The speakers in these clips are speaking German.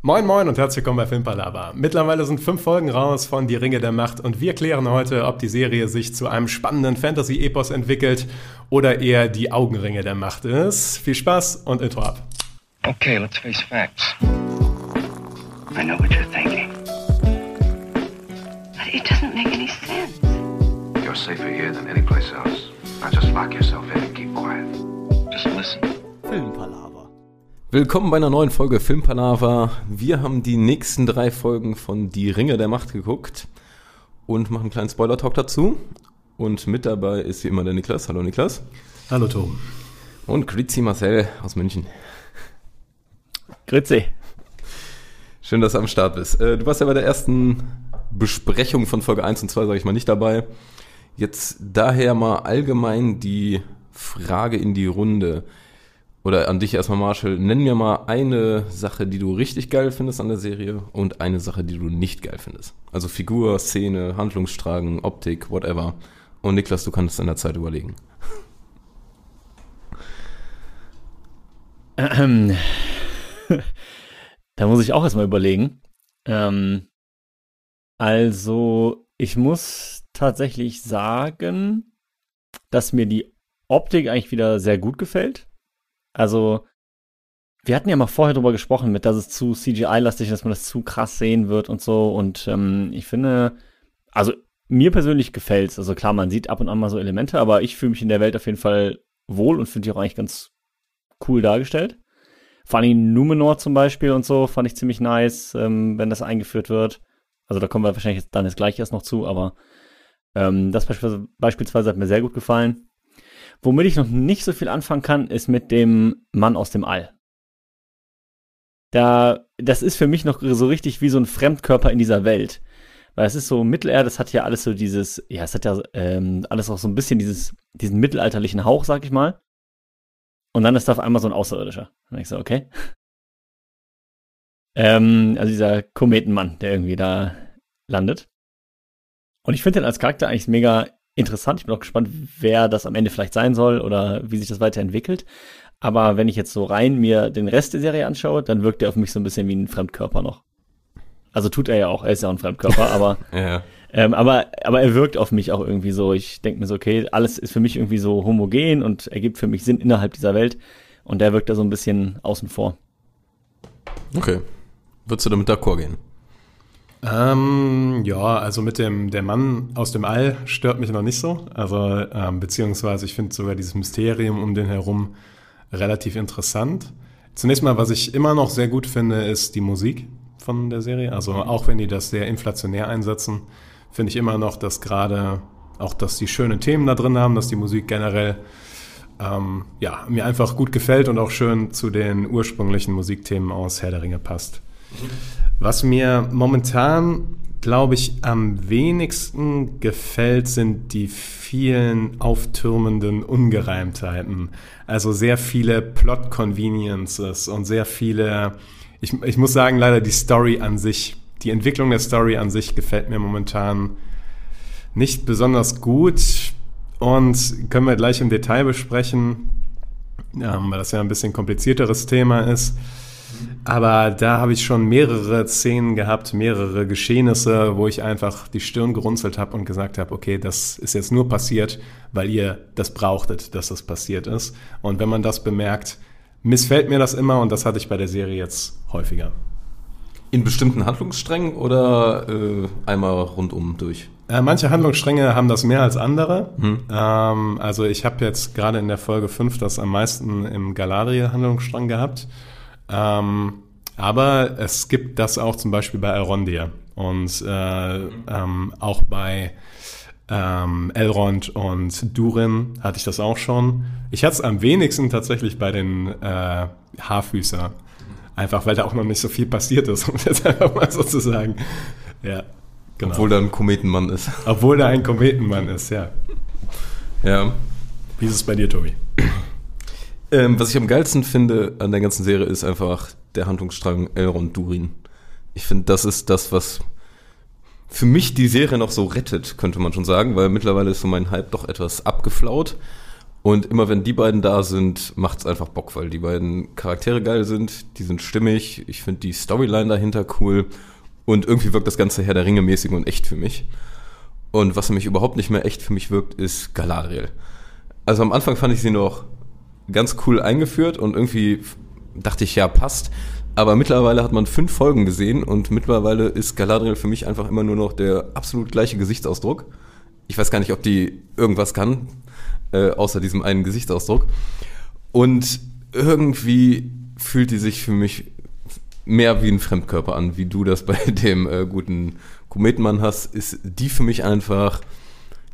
Moin Moin und herzlich willkommen bei Filmpalava. Mittlerweile sind fünf Folgen raus von Die Ringe der Macht und wir klären heute, ob die Serie sich zu einem spannenden Fantasy-Epos entwickelt oder eher die Augenringe der Macht ist. Viel Spaß und Intro ab. Okay, let's face facts. I know what you're thinking. But it doesn't make any sense. You're safer here than any place else. Now just lock yourself in and keep quiet. Just listen. Filmpalaver. Willkommen bei einer neuen Folge Filmpalava. Wir haben die nächsten drei Folgen von Die Ringe der Macht geguckt und machen einen kleinen Spoiler-Talk dazu. Und mit dabei ist wie immer der Niklas. Hallo Niklas. Hallo Tom. Und Grüezi Marcel aus München. Grüezi. Schön, dass du am Start bist. Äh, Du warst ja bei der ersten Besprechung von Folge 1 und 2, sage ich mal, nicht dabei. Jetzt daher mal allgemein die Frage in die Runde. Oder an dich erstmal, Marshall. Nenn mir mal eine Sache, die du richtig geil findest an der Serie und eine Sache, die du nicht geil findest. Also Figur, Szene, Handlungsstragen, Optik, whatever. Und Niklas, du kannst in der Zeit überlegen. Ähm, da muss ich auch erstmal überlegen. Ähm, also, ich muss tatsächlich sagen, dass mir die Optik eigentlich wieder sehr gut gefällt. Also, wir hatten ja mal vorher drüber gesprochen, mit dass es zu CGI-lastig ist, dass man das zu krass sehen wird und so. Und ähm, ich finde, also mir persönlich gefällt's. Also klar, man sieht ab und an mal so Elemente, aber ich fühle mich in der Welt auf jeden Fall wohl und finde die auch eigentlich ganz cool dargestellt. Vor allem Numenor zum Beispiel und so fand ich ziemlich nice, ähm, wenn das eingeführt wird. Also da kommen wir wahrscheinlich dann jetzt gleich erst noch zu, aber ähm, das beispielsweise hat mir sehr gut gefallen. Womit ich noch nicht so viel anfangen kann, ist mit dem Mann aus dem All. Da, das ist für mich noch so richtig wie so ein Fremdkörper in dieser Welt. Weil es ist so Mittelerde, das hat ja alles so dieses, ja, es hat ja ähm, alles auch so ein bisschen dieses, diesen mittelalterlichen Hauch, sag ich mal. Und dann ist da auf einmal so ein Außerirdischer. Und ich so, okay. Ähm, also dieser Kometenmann, der irgendwie da landet. Und ich finde den als Charakter eigentlich mega interessant. Ich bin auch gespannt, wer das am Ende vielleicht sein soll oder wie sich das weiterentwickelt. Aber wenn ich jetzt so rein mir den Rest der Serie anschaue, dann wirkt er auf mich so ein bisschen wie ein Fremdkörper noch. Also tut er ja auch, er ist ja auch ein Fremdkörper, aber Ja. ähm, aber, aber er wirkt auf mich auch irgendwie so. Ich denke mir so, okay, alles ist für mich irgendwie so homogen und ergibt für mich Sinn innerhalb dieser Welt. Und der wirkt da so ein bisschen außen vor. Okay. Würdest du damit d'accord gehen? Ähm, ja, also mit dem der Mann aus dem All stört mich noch nicht so. Also ähm, beziehungsweise ich finde sogar dieses Mysterium um den herum relativ interessant. Zunächst mal, was ich immer noch sehr gut finde, ist die Musik von der Serie. Also auch wenn die das sehr inflationär einsetzen, finde ich immer noch, dass gerade auch, dass die schöne Themen da drin haben, dass die Musik generell ähm, ja, mir einfach gut gefällt und auch schön zu den ursprünglichen Musikthemen aus Herr der Ringe passt. Was mir momentan, glaube ich, am wenigsten gefällt, sind die vielen auftürmenden Ungereimtheiten. Also sehr viele Plot-Conveniences und sehr viele, ich, ich muss sagen, leider die Story an sich, die Entwicklung der Story an sich gefällt mir momentan nicht besonders gut und können wir gleich im Detail besprechen, ähm, weil das ja ein bisschen komplizierteres Thema ist. Aber da habe ich schon mehrere Szenen gehabt, mehrere Geschehnisse, wo ich einfach die Stirn gerunzelt habe und gesagt habe, okay, das ist jetzt nur passiert, weil ihr das brauchtet, dass das passiert ist. Und wenn man das bemerkt, missfällt mir das immer und das hatte ich bei der Serie jetzt häufiger. In bestimmten Handlungssträngen oder äh, einmal rundum durch? Äh, manche Handlungsstränge haben das mehr als andere. Ähm, also ich habe jetzt gerade in der Folge 5 das am meisten im Galadriel-Handlungsstrang gehabt. Ähm, aber es gibt das auch zum Beispiel bei Elrondir und äh, ähm, auch bei ähm, Elrond und Durin hatte ich das auch schon. Ich hatte es am wenigsten tatsächlich bei den äh, Haarfüßer. Einfach weil da auch noch nicht so viel passiert ist, um das einfach mal so zu sagen. Ja, genau. Obwohl da ein Kometenmann ist. Obwohl da ein Kometenmann ist, ja. Ja. Wie ist es bei dir, Tobi? Ähm, was ich am geilsten finde an der ganzen Serie ist einfach der Handlungsstrang Elrond Durin. Ich finde, das ist das, was für mich die Serie noch so rettet, könnte man schon sagen, weil mittlerweile ist so mein Hype doch etwas abgeflaut. Und immer wenn die beiden da sind, macht's einfach Bock, weil die beiden Charaktere geil sind, die sind stimmig, ich finde die Storyline dahinter cool und irgendwie wirkt das Ganze Herr der Ringe mäßig und echt für mich. Und was nämlich überhaupt nicht mehr echt für mich wirkt, ist Galadriel. Also am Anfang fand ich sie noch ganz cool eingeführt und irgendwie dachte ich, ja, passt. Aber mittlerweile hat man fünf Folgen gesehen und mittlerweile ist Galadriel für mich einfach immer nur noch der absolut gleiche Gesichtsausdruck. Ich weiß gar nicht, ob die irgendwas kann, äh, außer diesem einen Gesichtsausdruck. Und irgendwie fühlt die sich für mich mehr wie ein Fremdkörper an, wie du das bei dem äh, guten Kometenmann hast, ist die für mich einfach,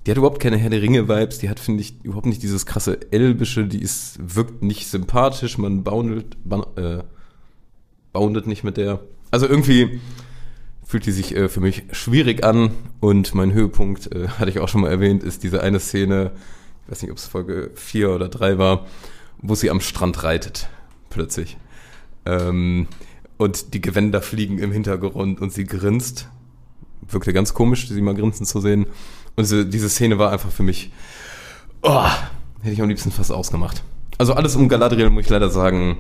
die hat überhaupt keine Herr der Ringe-Vibes, die hat, finde ich, überhaupt nicht dieses krasse Elbische, die ist, wirkt nicht sympathisch, man boundet, äh, boundet nicht mit der. Also irgendwie fühlt die sich äh, für mich schwierig an und mein Höhepunkt, äh, hatte ich auch schon mal erwähnt, ist diese eine Szene, ich weiß nicht, ob es Folge 4 oder 3 war, wo sie am Strand reitet, plötzlich. Ähm, und die Gewänder fliegen im Hintergrund und sie grinst. Wirkte ganz komisch, sie mal grinsen zu sehen. Und diese, diese Szene war einfach für mich, oh, hätte ich am liebsten fast ausgemacht. Also alles um Galadriel, muss ich leider sagen,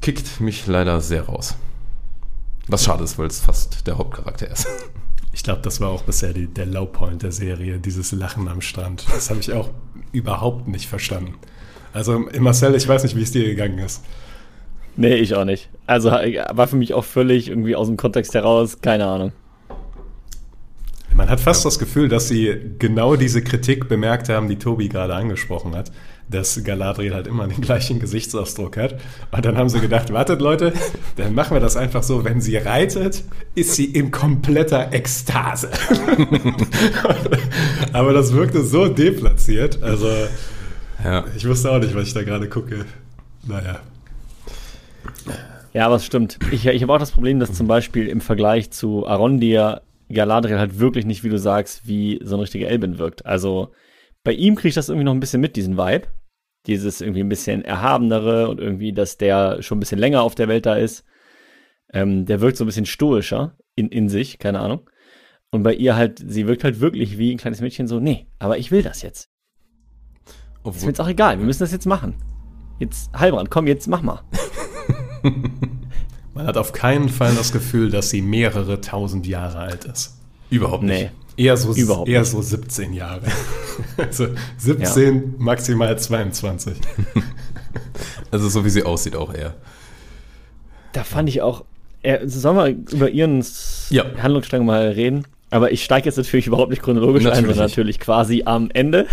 kickt mich leider sehr raus. Was schade ist, weil es fast der Hauptcharakter ist. Ich glaube, das war auch bisher die, der Lowpoint der Serie, dieses Lachen am Strand. Das habe ich auch überhaupt nicht verstanden. Also Marcel, ich weiß nicht, wie es dir gegangen ist. Nee, ich auch nicht. Also war für mich auch völlig irgendwie aus dem Kontext heraus, keine Ahnung. Man hat fast das Gefühl, dass sie genau diese Kritik bemerkt haben, die Tobi gerade angesprochen hat, dass Galadriel halt immer den gleichen Gesichtsausdruck hat. Und dann haben sie gedacht, wartet Leute, dann machen wir das einfach so, wenn sie reitet, ist sie in kompletter Ekstase. Aber das wirkte so deplatziert. Also ja. ich wusste auch nicht, was ich da gerade gucke. Naja. Ja, aber es stimmt. Ich, ich habe auch das Problem, dass zum Beispiel im Vergleich zu Arondir Galadriel halt wirklich nicht, wie du sagst, wie so ein richtiger Elben wirkt. Also bei ihm kriege ich das irgendwie noch ein bisschen mit, diesen Vibe. Dieses irgendwie ein bisschen erhabenere und irgendwie, dass der schon ein bisschen länger auf der Welt da ist. Ähm, der wirkt so ein bisschen stoischer in, in sich, keine Ahnung. Und bei ihr halt, sie wirkt halt wirklich wie ein kleines Mädchen so, nee, aber ich will das jetzt. Obwohl, ist mir jetzt auch egal, wir müssen das jetzt machen. Jetzt, Heilbrand, komm, jetzt mach mal. Man hat auf keinen Fall das Gefühl, dass sie mehrere tausend Jahre alt ist. Überhaupt nicht. Nee. Eher so, Überhaupt eher so 17 Jahre. also 17, ja. maximal 22. also so wie sie aussieht auch eher. Da fand ich auch, äh, sollen wir über ihren ja. Handlungsstrang mal reden? Aber ich steige jetzt natürlich überhaupt nicht chronologisch natürlich ein, sondern natürlich quasi am Ende.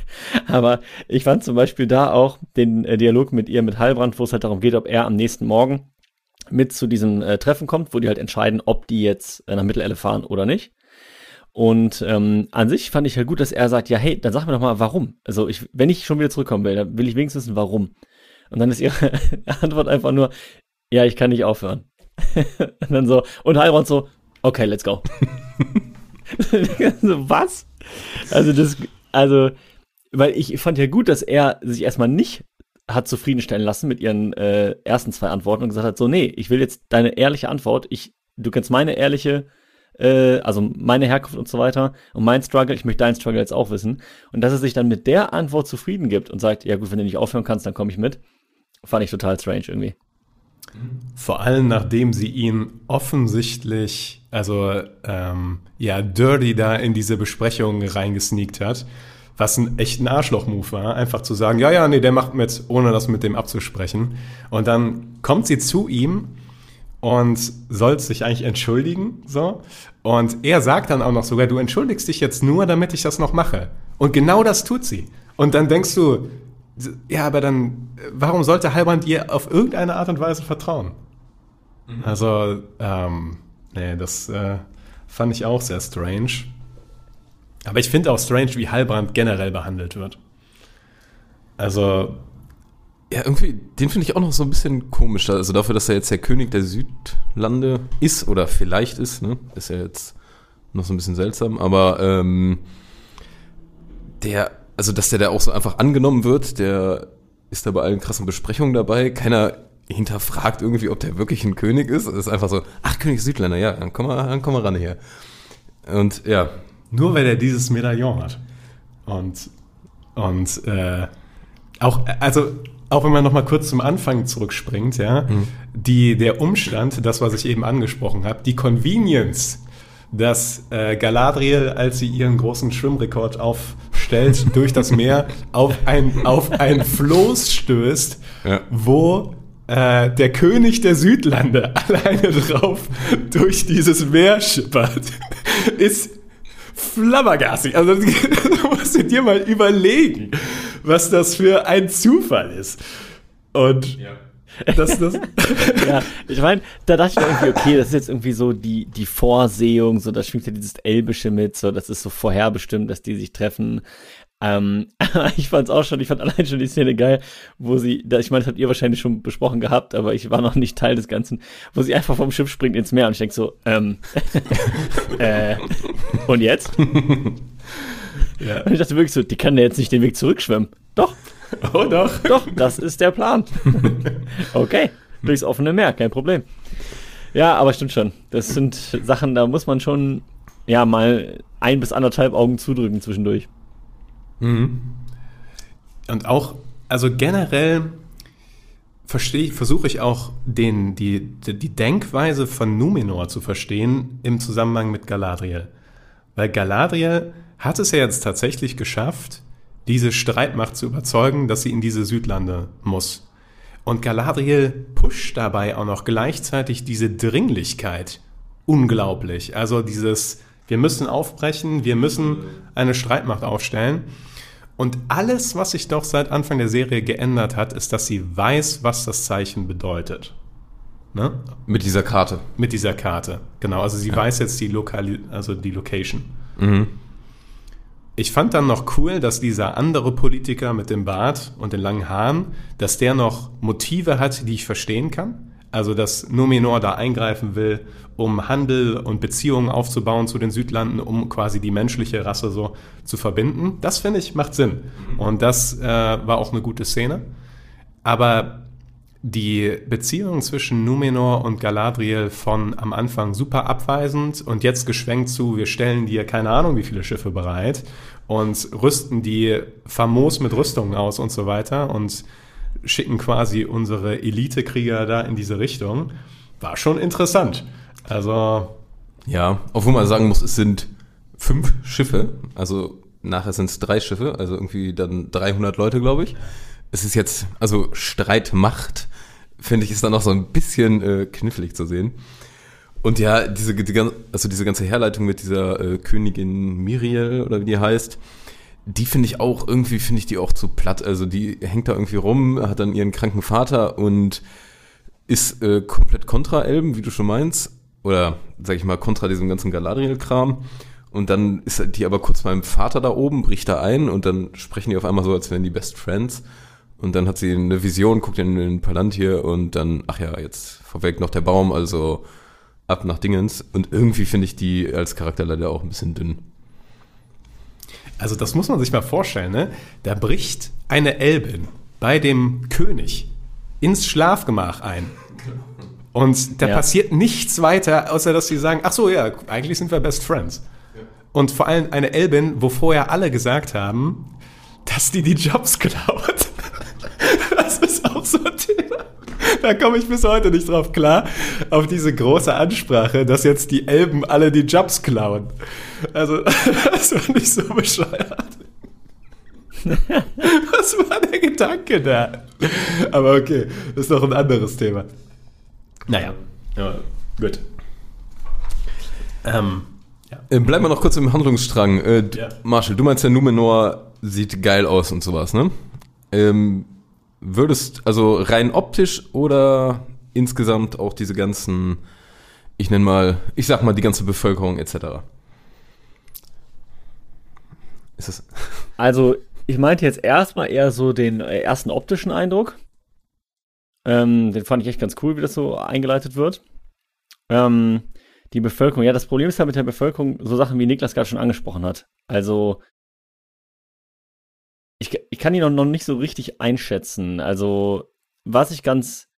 Aber ich fand zum Beispiel da auch den äh, Dialog mit ihr, mit Heilbrand, wo es halt darum geht, ob er am nächsten Morgen mit zu diesem äh, Treffen kommt, wo die halt entscheiden, ob die jetzt äh, nach Mittelelle fahren oder nicht. Und ähm, an sich fand ich halt gut, dass er sagt, ja, hey, dann sag mir doch mal, warum. Also ich, wenn ich schon wieder zurückkommen will, dann will ich wenigstens wissen, warum. Und dann ist ihre Antwort einfach nur, ja, ich kann nicht aufhören. und dann so, und Heilbrand so, okay, let's go. so, was? Also das, also, weil ich fand ja gut, dass er sich erstmal nicht hat zufriedenstellen lassen mit ihren äh, ersten zwei Antworten und gesagt hat, so, nee, ich will jetzt deine ehrliche Antwort, ich, du kennst meine ehrliche, äh, also meine Herkunft und so weiter und mein Struggle, ich möchte deinen Struggle jetzt auch wissen. Und dass er sich dann mit der Antwort zufrieden gibt und sagt, ja gut, wenn du nicht aufhören kannst, dann komme ich mit, fand ich total strange irgendwie. Vor allem nachdem sie ihn offensichtlich, also ähm, ja, dirty da in diese Besprechung reingesneakt hat, was ein echt ein Arschloch-Move war, einfach zu sagen, ja, ja, nee, der macht mit, ohne das mit dem abzusprechen. Und dann kommt sie zu ihm und soll sich eigentlich entschuldigen, so. Und er sagt dann auch noch sogar, du entschuldigst dich jetzt nur, damit ich das noch mache. Und genau das tut sie. Und dann denkst du, ja, aber dann, warum sollte Halbrand ihr auf irgendeine Art und Weise vertrauen? Mhm. Also, ähm, nee, das äh, fand ich auch sehr strange. Aber ich finde auch strange, wie Halbrand generell behandelt wird. Also. Ja, irgendwie, den finde ich auch noch so ein bisschen komisch. Also dafür, dass er jetzt der König der Südlande ist oder vielleicht ist, ne? Ist ja jetzt noch so ein bisschen seltsam, aber ähm, der also dass der da auch so einfach angenommen wird, der ist da bei allen krassen Besprechungen dabei. Keiner hinterfragt irgendwie, ob der wirklich ein König ist. Es ist einfach so, ach, König Südländer, ja, dann komm mal, dann komm mal ran hier. Und ja. Nur weil er dieses Medaillon hat. Und, Und äh, auch, also auch wenn man noch mal kurz zum Anfang zurückspringt, ja, die, der Umstand, das, was ich eben angesprochen habe, die Convenience, dass äh, Galadriel, als sie ihren großen Schwimmrekord aufstellt, durch das Meer auf ein, auf ein Floß stößt, Ja. wo äh, der König der Südlande alleine drauf durch dieses Meer schippert, ist flabbergastig. Also du musst du dir mal überlegen, was das für ein Zufall ist. Und das, das, ja, ich meine, da dachte ich mir irgendwie, okay, das ist jetzt irgendwie so die, die Vorsehung, so da schwingt ja dieses Elbische mit, so das ist so vorherbestimmt, dass die sich treffen. Ähm, ich fand's auch schon, ich fand allein schon die Szene geil, wo sie, da, ich meine, das habt ihr wahrscheinlich schon besprochen gehabt, aber ich war noch nicht Teil des Ganzen, wo sie einfach vom Schiff springt ins Meer und ich denk so, ähm, äh, und jetzt? ja. Und ich dachte wirklich so, die kann ja jetzt nicht den Weg zurückschwimmen. Doch, Oh doch. doch, das ist der Plan. okay, durchs offene Meer, kein Problem. Ja, aber stimmt schon. Das sind Sachen, da muss man schon ja mal ein bis anderthalb Augen zudrücken zwischendurch. Und auch, also generell versuche ich auch den, die die Denkweise von Numenor zu verstehen im Zusammenhang mit Galadriel. Weil Galadriel hat es ja jetzt tatsächlich geschafft, diese Streitmacht zu überzeugen, dass sie in diese Südlande muss. Und Galadriel pusht dabei auch noch gleichzeitig diese Dringlichkeit unglaublich. Also dieses, wir müssen aufbrechen, wir müssen eine Streitmacht aufstellen. Und alles, was sich doch seit Anfang der Serie geändert hat, ist, dass sie weiß, was das Zeichen bedeutet. Ne? Mit dieser Karte. Mit dieser Karte. Genau, also sie weiß jetzt die, Lokali also die Location. Mhm. Ich fand dann noch cool, dass dieser andere Politiker mit dem Bart und den langen Haaren, dass der noch Motive hat, die ich verstehen kann. Also, dass Numenor da eingreifen will, um Handel und Beziehungen aufzubauen zu den Südlanden, um quasi die menschliche Rasse so zu verbinden. Das finde ich macht Sinn. Und das äh, war auch eine gute Szene. Aber die Beziehung zwischen Numenor und Galadriel von am Anfang super abweisend und jetzt geschwenkt zu, wir stellen dir keine Ahnung wie viele Schiffe bereit und rüsten die famos mit Rüstungen aus und so weiter und schicken quasi unsere Elitekrieger da in diese Richtung, war schon interessant. Also, Ja, obwohl man sagen muss, es sind fünf Schiffe, also nachher sind es drei Schiffe, also irgendwie dann 300 Leute, glaube ich. Es ist jetzt, also Streitmacht, finde ich, ist dann auch so ein bisschen äh, knifflig zu sehen. Und ja, diese, die, also diese ganze Herleitung mit dieser äh, Königin Miriel oder wie die heißt, die finde ich auch, irgendwie finde ich die auch zu platt. Also die hängt da irgendwie rum, hat dann ihren kranken Vater und ist äh, komplett kontra Elben, wie du schon meinst. Oder, sag ich mal, kontra diesem ganzen Galadriel-Kram. Und dann ist die aber kurz beim Vater da oben, bricht da ein und dann sprechen die auf einmal so, als wären die Best Friends. Und dann hat sie eine Vision, guckt in den Palantir und dann, ach ja, jetzt vorweg noch der Baum, also ab nach Dingens. Und irgendwie finde ich die als Charakter leider auch ein bisschen dünn. Also das muss man sich mal vorstellen, ne? Da bricht eine Elbin bei dem König ins Schlafgemach ein. Und da Ja. passiert nichts weiter, außer dass sie sagen, ach so, ja, eigentlich sind wir Best Friends. Und vor allem eine Elbin, wo vorher alle gesagt haben, dass die die Jobs klaut. Das ist auch so ein Thema. Da komme ich bis heute nicht drauf klar, auf diese große Ansprache, dass jetzt die Elben alle die Jobs klauen. Also, das war nicht so bescheuert. Was war der Gedanke da? Aber okay, das ist noch ein anderes Thema. Naja, ja, gut. Ähm, ja. Äh, bleiben wir noch kurz im Handlungsstrang. Äh, Ja. Marshall, du meinst ja Numenor sieht geil aus und sowas, ne? Ähm, würdest, also rein optisch oder insgesamt auch diese ganzen, ich nenne mal, ich sag mal die ganze Bevölkerung etc. Ist das? Also, ich meinte jetzt erstmal eher so den äh, ersten optischen Eindruck. Ähm, den fand ich echt ganz cool, wie das so eingeleitet wird. Ähm, die Bevölkerung, ja, das Problem ist ja mit der Bevölkerung so Sachen, wie Niklas gerade schon angesprochen hat. Also, ich, ich kann die noch, noch nicht so richtig einschätzen. Also, was ich ganz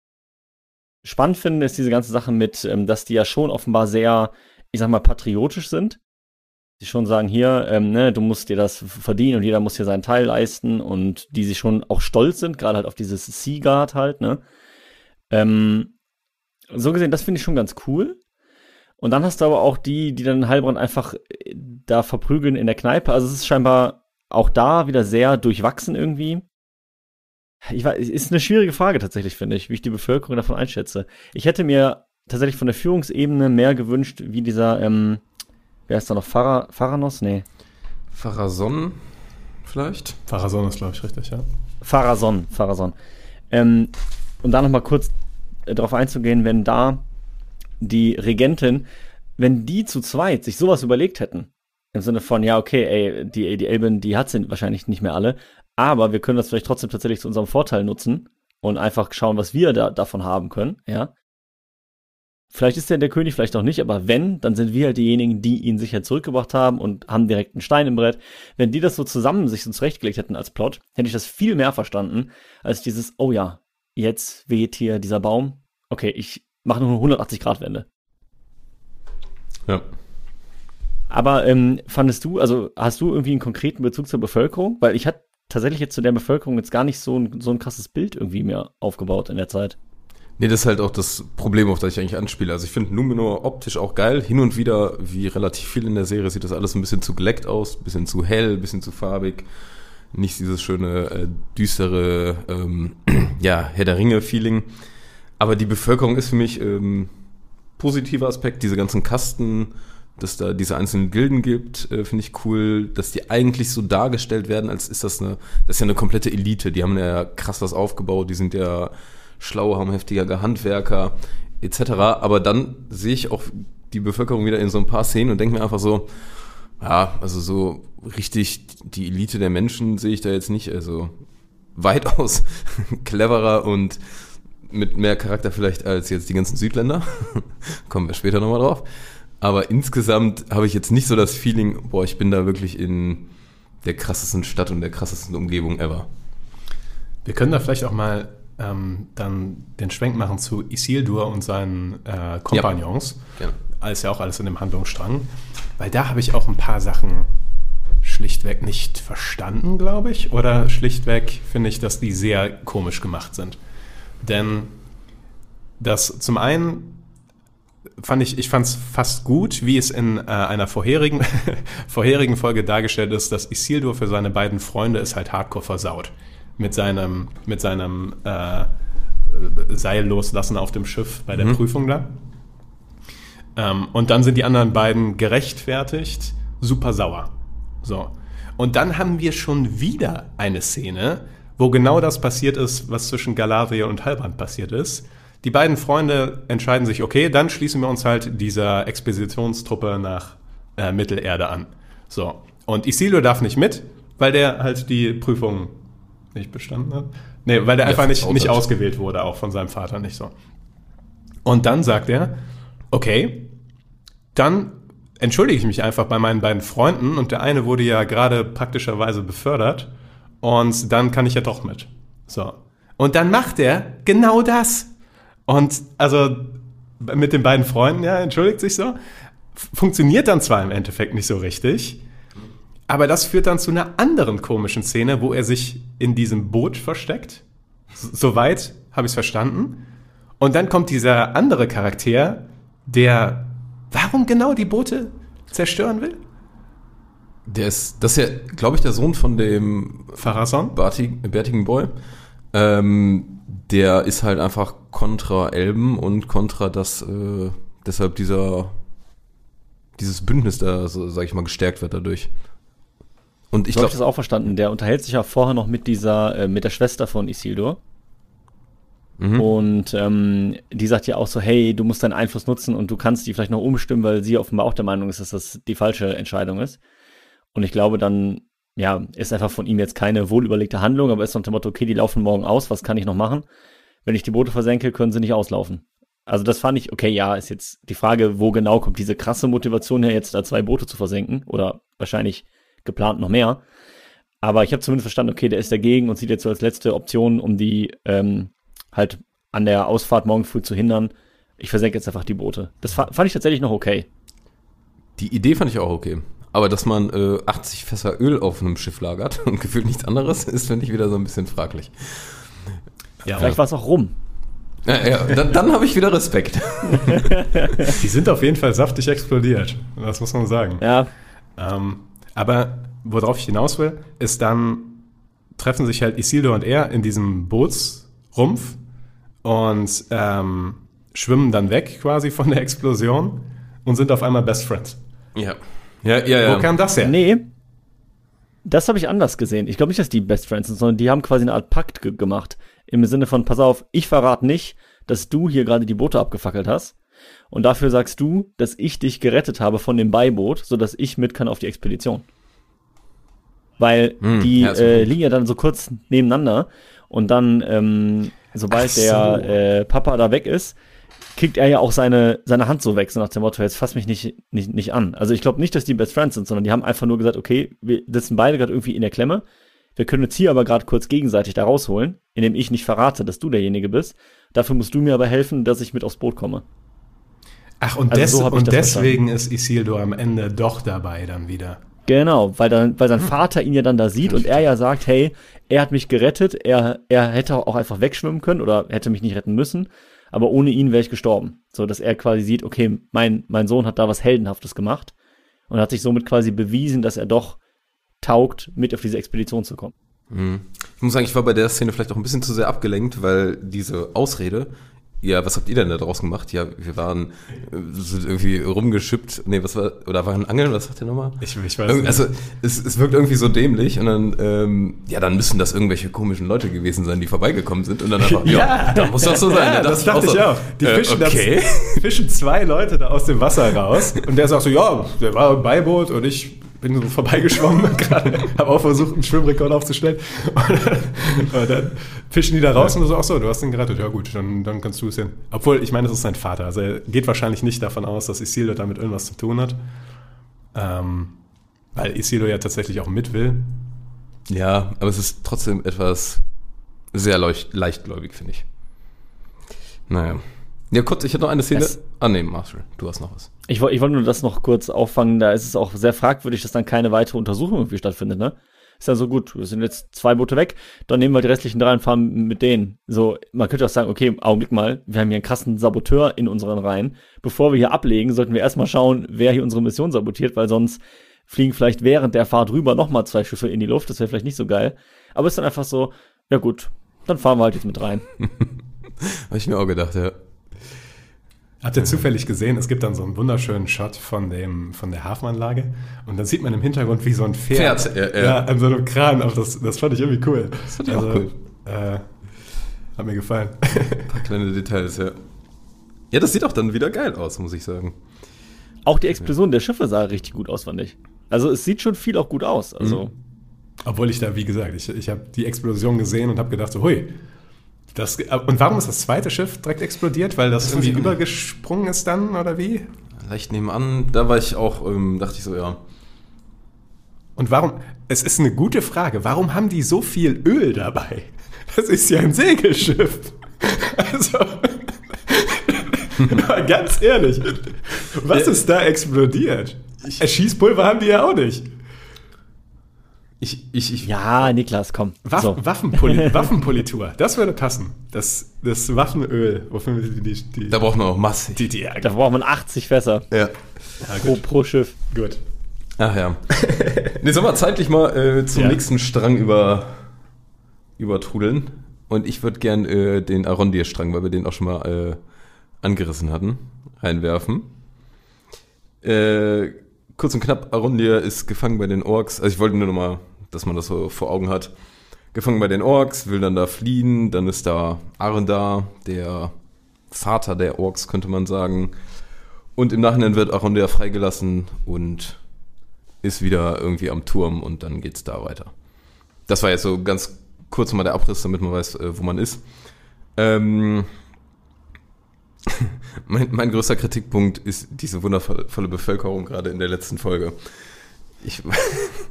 spannend finde, ist diese ganze Sache mit, ähm, dass die ja schon offenbar sehr, ich sag mal, patriotisch sind. Die schon sagen, hier, ähm, ne, du musst dir das verdienen und jeder muss hier seinen Teil leisten und die sich schon auch stolz sind, gerade halt auf dieses Seaguard halt, ne. Ähm, so gesehen, das finde ich schon ganz cool. Und dann hast du aber auch die, die dann Heilbrand einfach äh, da verprügeln in der Kneipe. Also es ist scheinbar auch da wieder sehr durchwachsen irgendwie. Ich weiß, ist eine schwierige Frage tatsächlich, finde ich, wie ich die Bevölkerung davon einschätze. Ich hätte mir tatsächlich von der Führungsebene mehr gewünscht, wie dieser, ähm, wer ist da noch? Phara, Pharanos? Nee. Pharason vielleicht? Pharason ist, glaube ich, richtig, ja. Pharason, Pharason. Ähm, um da nochmal kurz äh, darauf einzugehen, wenn da die Regentin, wenn die zu zweit sich sowas überlegt hätten, im Sinne von, ja, okay, ey, die, die Elben, die hat sie wahrscheinlich nicht mehr alle, aber wir können das vielleicht trotzdem tatsächlich zu unserem Vorteil nutzen und einfach schauen, was wir da davon haben können, ja. Vielleicht ist er der König, vielleicht auch nicht, aber wenn, dann sind wir halt diejenigen, die ihn sicher zurückgebracht haben und haben direkt einen Stein im Brett. Wenn die das so zusammen sich so zurechtgelegt hätten als Plot, hätte ich das viel mehr verstanden, als dieses, oh ja, jetzt weht hier dieser Baum. Okay, ich mache nur eine 180 Grad Wende. Ja. Aber ähm, fandest du, also hast du irgendwie einen konkreten Bezug zur Bevölkerung? Weil ich hatte tatsächlich jetzt zu der Bevölkerung jetzt gar nicht so ein, so ein krasses Bild irgendwie mehr aufgebaut in der Zeit. Nee, das ist halt auch das Problem, auf das ich eigentlich anspiele. Also ich finde Numenor optisch auch geil. Hin und wieder, wie relativ viel in der Serie, sieht das alles ein bisschen zu geleckt aus, ein bisschen zu hell, ein bisschen zu farbig. Nicht dieses schöne, äh, düstere, ähm, ja, Herr der Ringe-Feeling. Aber die Bevölkerung ist für mich ähm, positiver Aspekt. Diese ganzen Kasten, dass da diese einzelnen Gilden gibt, äh, finde ich cool. Dass die eigentlich so dargestellt werden, als ist das eine, das ist ja eine komplette Elite. Die haben ja krass was aufgebaut. Die sind ja schlau, haben heftige Handwerker etc. Aber dann sehe ich auch die Bevölkerung wieder in so ein paar Szenen und denke mir einfach so, ja, also so richtig die Elite der Menschen sehe ich da jetzt nicht. Also weitaus cleverer und mit mehr Charakter vielleicht als jetzt die ganzen Südländer. Kommen wir später nochmal drauf. Aber insgesamt habe ich jetzt nicht so das Feeling, boah, ich bin da wirklich in der krassesten Stadt und der krassesten Umgebung ever. Wir können da vielleicht auch mal ähm, dann den Schwenk machen zu Isildur und seinen äh, Kompagnons. Ja, gerne. Alles ja auch alles in dem Handlungsstrang. Weil da habe ich auch ein paar Sachen schlichtweg nicht verstanden, glaube ich. Oder schlichtweg finde ich, dass die sehr komisch gemacht sind. Denn das zum einen fand ich, ich fand es fast gut, wie es in äh, einer vorherigen, vorherigen Folge dargestellt ist, dass Isildur für seine beiden Freunde ist halt hardcore versaut. Mit seinem, mit seinem äh, Seil loslassen auf dem Schiff bei der Mhm. Prüfung da. Ähm, und dann sind die anderen beiden gerechtfertigt, super sauer. So. Und dann haben wir schon wieder eine Szene, wo genau das passiert ist, was zwischen Galadriel und Halbrand passiert ist. Die beiden Freunde entscheiden sich, okay, dann schließen wir uns halt dieser Expeditionstruppe nach äh, Mittelerde an. So. Und Isildur darf nicht mit, weil der halt die Prüfung nicht bestanden hat. Nee, weil der Ja, einfach nicht, nicht ausgewählt wurde, auch von seinem Vater nicht so. Und dann sagt er, okay, dann entschuldige ich mich einfach bei meinen beiden Freunden und der eine wurde ja gerade praktischerweise befördert und dann kann ich ja doch mit. So. Und dann macht er genau das. Und also mit den beiden Freunden, ja, entschuldigt sich so. Funktioniert dann zwar im Endeffekt nicht so richtig, aber das führt dann zu einer anderen komischen Szene, wo er sich in diesem Boot versteckt. Soweit habe ich es verstanden. Und dann kommt dieser andere Charakter, der warum genau die Boote zerstören will? Der ist, das ist ja, glaube ich, der Sohn von dem? Bartig, bärtigen Boy. Ähm, der ist halt einfach kontra Elben und kontra das, äh, deshalb dieser, dieses Bündnis da, so, sag ich mal, gestärkt wird dadurch. Und ich Ich habe glaube, das auch verstanden. Der unterhält sich ja vorher noch mit dieser, äh, mit der Schwester von Isildur. Mhm. Und ähm, die sagt ja auch so, hey, du musst deinen Einfluss nutzen und du kannst die vielleicht noch umstimmen, weil sie offenbar auch der Meinung ist, dass das die falsche Entscheidung ist. Und ich glaube dann, ja, ist einfach von ihm jetzt keine wohlüberlegte Handlung, aber ist unter dem Motto, okay, die laufen morgen aus, was kann ich noch machen? Wenn ich die Boote versenke, können sie nicht auslaufen. Also das fand ich, okay, ja, ist jetzt die Frage, wo genau kommt diese krasse Motivation her, jetzt da zwei Boote zu versenken oder wahrscheinlich geplant noch mehr. Aber ich habe zumindest verstanden, okay, der ist dagegen und sieht jetzt so als letzte Option, um die ähm, halt an der Ausfahrt morgen früh zu hindern. Ich versenke jetzt einfach die Boote. Das fa fand ich tatsächlich noch okay. die Idee fand ich auch okay. Aber dass man äh, 80 Fässer Öl auf einem Schiff lagert und gefühlt nichts anderes, ist, finde ich, wieder so ein bisschen fraglich. Ja, Vielleicht war es auch rum. Ja, ja, dann dann habe ich wieder Respekt. die sind auf jeden Fall saftig explodiert. Das muss man sagen. Ja, Ähm, aber worauf ich hinaus will, ist dann treffen sich halt Isildur und er in diesem Bootsrumpf und ähm, schwimmen dann weg quasi von der Explosion und sind auf einmal Best Friends. Ja. Ja, ja, ja. Wo kam das her? nee. Das habe ich anders gesehen. Ich glaube nicht, dass die Best Friends sind, sondern die haben quasi eine Art Pakt ge gemacht. Im Sinne von, pass auf, ich verrate nicht, dass du hier gerade die Boote abgefackelt hast. Und dafür sagst du, dass ich dich gerettet habe von dem Beiboot, sodass ich mit kann auf die Expedition. Weil Hm, die ja, äh, liegen ja dann so kurz nebeneinander und dann, ähm, sobald so. der äh, Papa da weg ist, kriegt er ja auch seine, seine Hand so weg, so nach dem Motto, jetzt fass mich nicht, nicht, nicht an. Also ich glaube nicht, dass die Best Friends sind, sondern die haben einfach nur gesagt, okay, wir sitzen beide gerade irgendwie in der Klemme. Wir können uns hier aber gerade kurz gegenseitig da rausholen, indem ich nicht verrate, dass du derjenige bist. Dafür musst du mir aber helfen, dass ich mit aufs Boot komme. Ach, und, Also des, so und deswegen ist Isildur am Ende doch dabei dann wieder. Genau, weil, dann, weil sein Hm. Vater ihn ja dann da sieht und er ja sagt, hey, er hat mich gerettet, er, er hätte auch einfach wegschwimmen können oder hätte mich nicht retten müssen, aber ohne ihn wäre ich gestorben. So, dass er quasi sieht, okay, mein, mein Sohn hat da was Heldenhaftes gemacht und hat sich somit quasi bewiesen, dass er doch taugt, mit auf diese Expedition zu kommen. Ich muss sagen, ich war bei der Szene vielleicht auch ein bisschen zu sehr abgelenkt, weil diese Ausrede, ja, was habt ihr denn da draus gemacht? Ja, wir waren äh, sind irgendwie rumgeschippt, nee, was war, oder waren Angeln, was sagt ihr nochmal? Ich, ich weiß Irg- nicht. Also es, es wirkt irgendwie so dämlich und dann, ähm, ja, dann müssen das irgendwelche komischen Leute gewesen sein, die vorbeigekommen sind und dann einfach, ja, da muss das so sein. Ja, Da das dachte ich auch. Die äh, fischen, okay. das, fischen zwei Leute da aus dem Wasser raus und der sagt so, ja, der war im Beiboot und ich bin so vorbeigeschwommen gerade, habe auch versucht, einen Schwimmrekord aufzustellen und dann, fischen die da raus und so, ach so, du hast den gerettet, ja gut, dann, dann kannst du es hin. Obwohl, ich meine, das ist sein Vater, also er geht wahrscheinlich nicht davon aus, dass Isildur damit irgendwas zu tun hat, ähm, weil Isildur ja tatsächlich auch mit will. Ja, aber es ist trotzdem etwas sehr leucht, leichtgläubig, finde ich. Naja. Ja, kurz, ich hätte noch eine Szene. Das- ah, nee, Marshall, du hast noch was. Ich, woll- ich wollte nur das noch kurz auffangen, da ist es auch sehr fragwürdig, dass dann keine weitere Untersuchung irgendwie stattfindet, ne? Ist ja so gut, wir sind jetzt zwei Boote weg, dann nehmen wir die restlichen drei und fahren mit denen. So, man könnte auch sagen, okay, Augenblick mal, wir haben hier einen krassen Saboteur in unseren Reihen. Bevor wir hier ablegen, sollten wir erstmal schauen, wer hier unsere Mission sabotiert, weil sonst fliegen vielleicht während der Fahrt rüber nochmal zwei Schiffe in die Luft, das wäre vielleicht nicht so geil. Aber ist dann einfach so, ja gut, dann fahren wir halt jetzt mit rein. Habe ich mir auch gedacht, ja. Habt ihr zufällig gesehen, es gibt dann so einen wunderschönen Shot von, dem, von der Hafenanlage und dann sieht man im Hintergrund wie so ein Pferd, Pferd, ja, ja. ja, an so einem Kran. Aber das, das fand ich irgendwie cool. Das fand ich auch cool. Äh, hat mir gefallen. Ein paar kleine Details, ja. Ja, das sieht auch dann wieder geil aus, muss ich sagen. Auch die Explosion der Schiffe sah richtig gut aus, fand ich. Also es sieht schon viel auch gut aus. Also. Obwohl ich da, wie gesagt, ich, ich habe die Explosion gesehen und habe gedacht, so, hui. Das, und warum ist das zweite Schiff direkt explodiert? Weil das, Das irgendwie übergesprungen ist dann, oder wie? Leicht nebenan, da war ich auch, ähm, dachte ich so, ja. Und warum, es ist eine gute Frage, warum haben die so viel Öl dabei? Das ist ja ein Segelschiff. Also, ganz ehrlich, was ist da explodiert? Äh, Schießpulver haben die ja auch nicht. Ich, ich, ich, Ja, Niklas, komm. Waff so. Waffenpoli Waffenpolitur, das würde passen. Das, das Waffenöl, wofür wir die, die, da braucht man auch massig. die, die Da braucht man 80 Fässer Ja. ja, pro, pro Schiff. gut. Ach ja. Nee, sollen wir zeitlich mal äh, zum Ja. nächsten Strang über, übertrudeln. Und ich würde gern äh, den Arondir-Strang, weil wir den auch schon mal äh, angerissen hatten, reinwerfen. Äh, kurz und knapp, Arondir ist gefangen bei den Orks. Also ich wollte nur noch mal, dass man das so vor Augen hat. Gefangen bei den Orks, will dann da fliehen. Dann ist da Arendar, der Vater der Orks, könnte man sagen. Und im Nachhinein wird Arondir freigelassen und ist wieder irgendwie am Turm und dann geht's da weiter. Das war jetzt so ganz kurz mal der Abriss, damit man weiß, äh, wo man ist. Ähm, mein, mein größter Kritikpunkt ist diese wundervolle Bevölkerung gerade in der letzten Folge. Ich,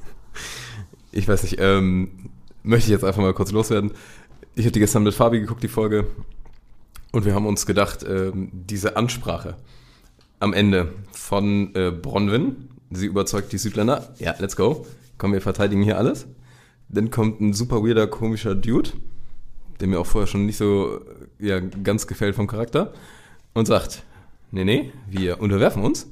ich weiß nicht, ähm, möchte ich jetzt einfach mal kurz loswerden. Ich die gestern mit Fabi geguckt, die Folge, und wir haben uns gedacht, ähm, diese Ansprache am Ende von äh, Bronwyn, Sie überzeugt die Südländer. Ja, let's go. Komm, wir verteidigen hier alles. Dann kommt ein super weirder, komischer Dude, der mir auch vorher schon nicht so ja, ganz gefällt vom Charakter, und sagt, nee, nee, wir unterwerfen uns.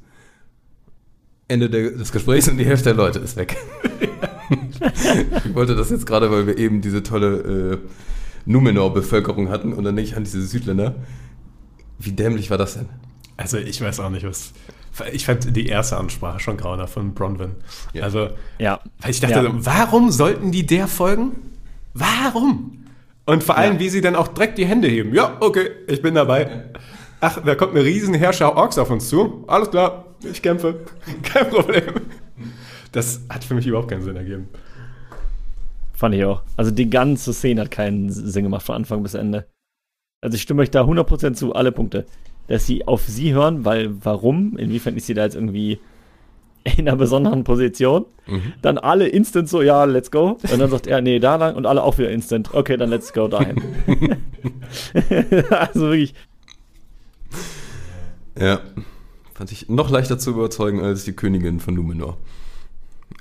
Ende des Gesprächs und die Hälfte der Leute ist weg. ich wollte das jetzt gerade, weil wir eben diese tolle äh, Numenor-Bevölkerung hatten und dann nicht an diese Südländer. Wie dämlich war das denn? Also ich weiß auch nicht, was. Ich fand die erste Ansprache schon grauner von Bronwyn. Ja. Also, Ja. weil ich dachte, Ja. warum sollten die der folgen? Warum? Und vor allem, Ja. wie sie dann auch direkt die Hände heben. Ja, okay, ich bin dabei. Ach, da kommt eine riesen Herrscher Orks auf uns zu. Alles klar, ich kämpfe. Kein Problem. Das hat für mich überhaupt keinen Sinn ergeben. Fand ich auch. Also die ganze Szene hat keinen Sinn gemacht von Anfang bis Ende. Also ich stimme euch da 100% zu, alle Punkte. Dass sie auf sie hören, weil warum? Inwiefern ist sie da jetzt irgendwie in einer besonderen Position? Dann alle instant so, ja, let's go. Und dann sagt er, nee, da lang. Und alle auch wieder instant. Okay, dann let's go dahin. also wirklich, Ja. Fand ich noch leichter zu überzeugen als die Königin von Numenor.